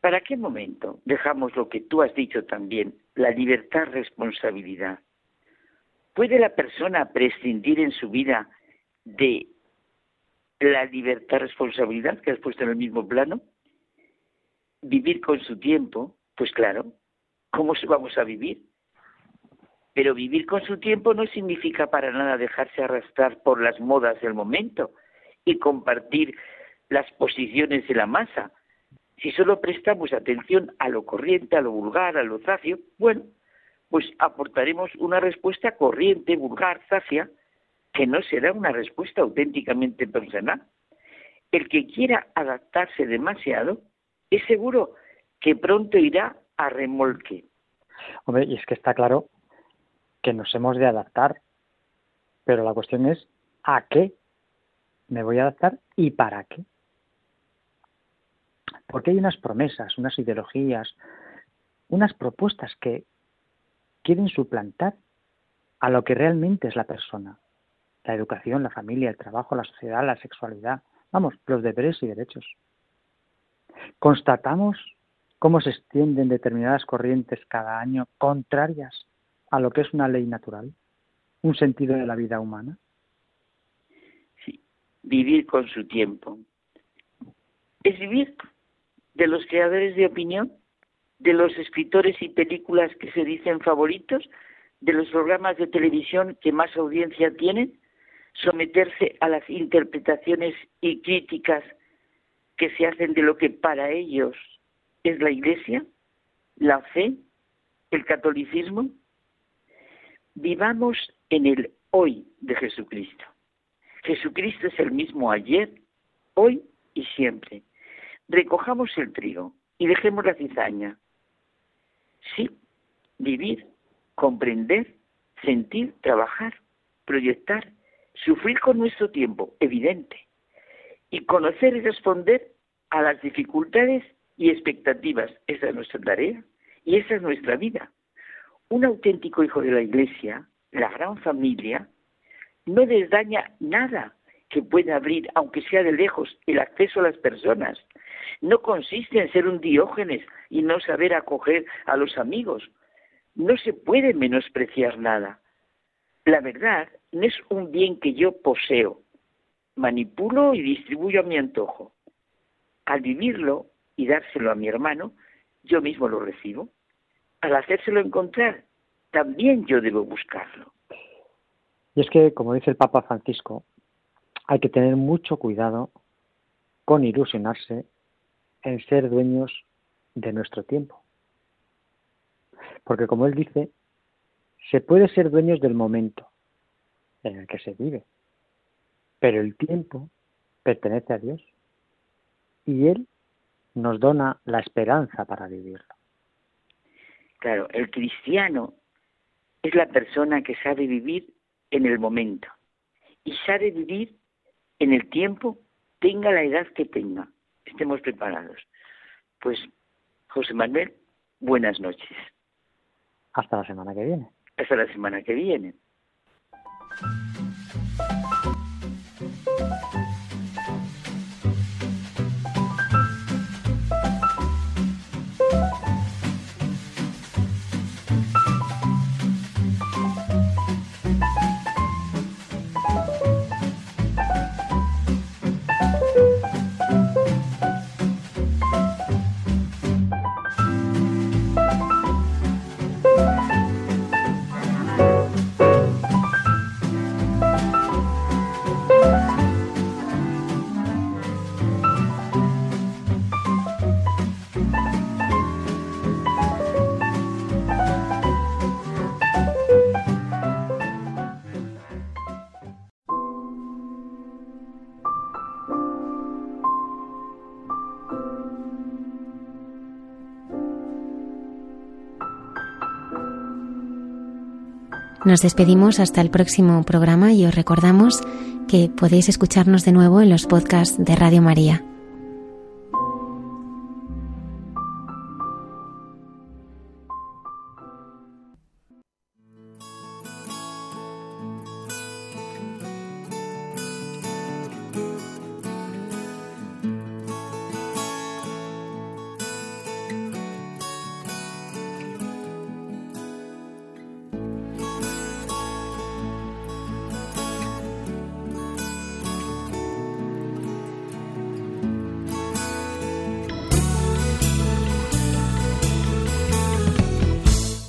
¿Para qué momento dejamos lo que tú has dicho también, la libertad responsabilidad? ¿Puede la persona prescindir en su vida de la libertad responsabilidad que has puesto en el mismo plano? Vivir con su tiempo, pues claro, ¿cómo vamos a vivir? Pero vivir con su tiempo no significa para nada dejarse arrastrar por las modas del momento y compartir las posiciones de la masa. Si solo prestamos atención a lo corriente, a lo vulgar, a lo zafio, bueno, pues aportaremos una respuesta corriente, vulgar, zafia, que no será una respuesta auténticamente personal. El que quiera adaptarse demasiado, es seguro que pronto irá a remolque. Hombre, y es que está claro que nos hemos de adaptar, pero la cuestión es ¿a qué me voy a adaptar y para qué? Porque hay unas promesas, unas ideologías, unas propuestas que quieren suplantar a lo que realmente es la persona. La educación, la familia, el trabajo, la sociedad, la sexualidad. Vamos, los deberes y derechos. Constatamos cómo se extienden determinadas corrientes cada año contrarias a lo que es una ley natural, un sentido de la vida humana. Sí, vivir con su tiempo. Es vivir de los creadores de opinión de los escritores y películas que se dicen favoritos, de los programas de televisión que más audiencia tienen, someterse a las interpretaciones y críticas que se hacen de lo que para ellos es la Iglesia, la fe, el catolicismo. Vivamos en el hoy de Jesucristo. Jesucristo es el mismo ayer, hoy y siempre. Recojamos el trigo y dejemos la cizaña. Sí, vivir, comprender, sentir, trabajar, proyectar, sufrir con nuestro tiempo, evidente, y conocer y responder a las dificultades y expectativas. Esa es nuestra tarea y esa es nuestra vida. Un auténtico hijo de la Iglesia, la gran familia, no desdaña nada que pueda abrir, aunque sea de lejos, el acceso a las personas. No consiste en ser un diógenes y no saber acoger a los amigos. No se puede menospreciar nada. La verdad no es un bien que yo poseo, manipulo y distribuyo a mi antojo. Al vivirlo y dárselo a mi hermano, yo mismo lo recibo. Al hacérselo encontrar, también yo debo buscarlo. Y es que, como dice el Papa Francisco, hay que tener mucho cuidado con ilusionarse en ser dueños de nuestro tiempo. Porque como él dice, se puede ser dueños del momento en el que se vive, pero el tiempo pertenece a Dios y Él nos dona la esperanza para vivirlo. Claro, el cristiano es la persona que sabe vivir en el momento y sabe vivir en el tiempo, tenga la edad que tenga, estemos preparados. Pues, José Manuel, buenas noches. Hasta la semana que viene. Hasta la semana que viene. Nos despedimos hasta el próximo programa y os recordamos que podéis escucharnos de nuevo en los podcasts de Radio María.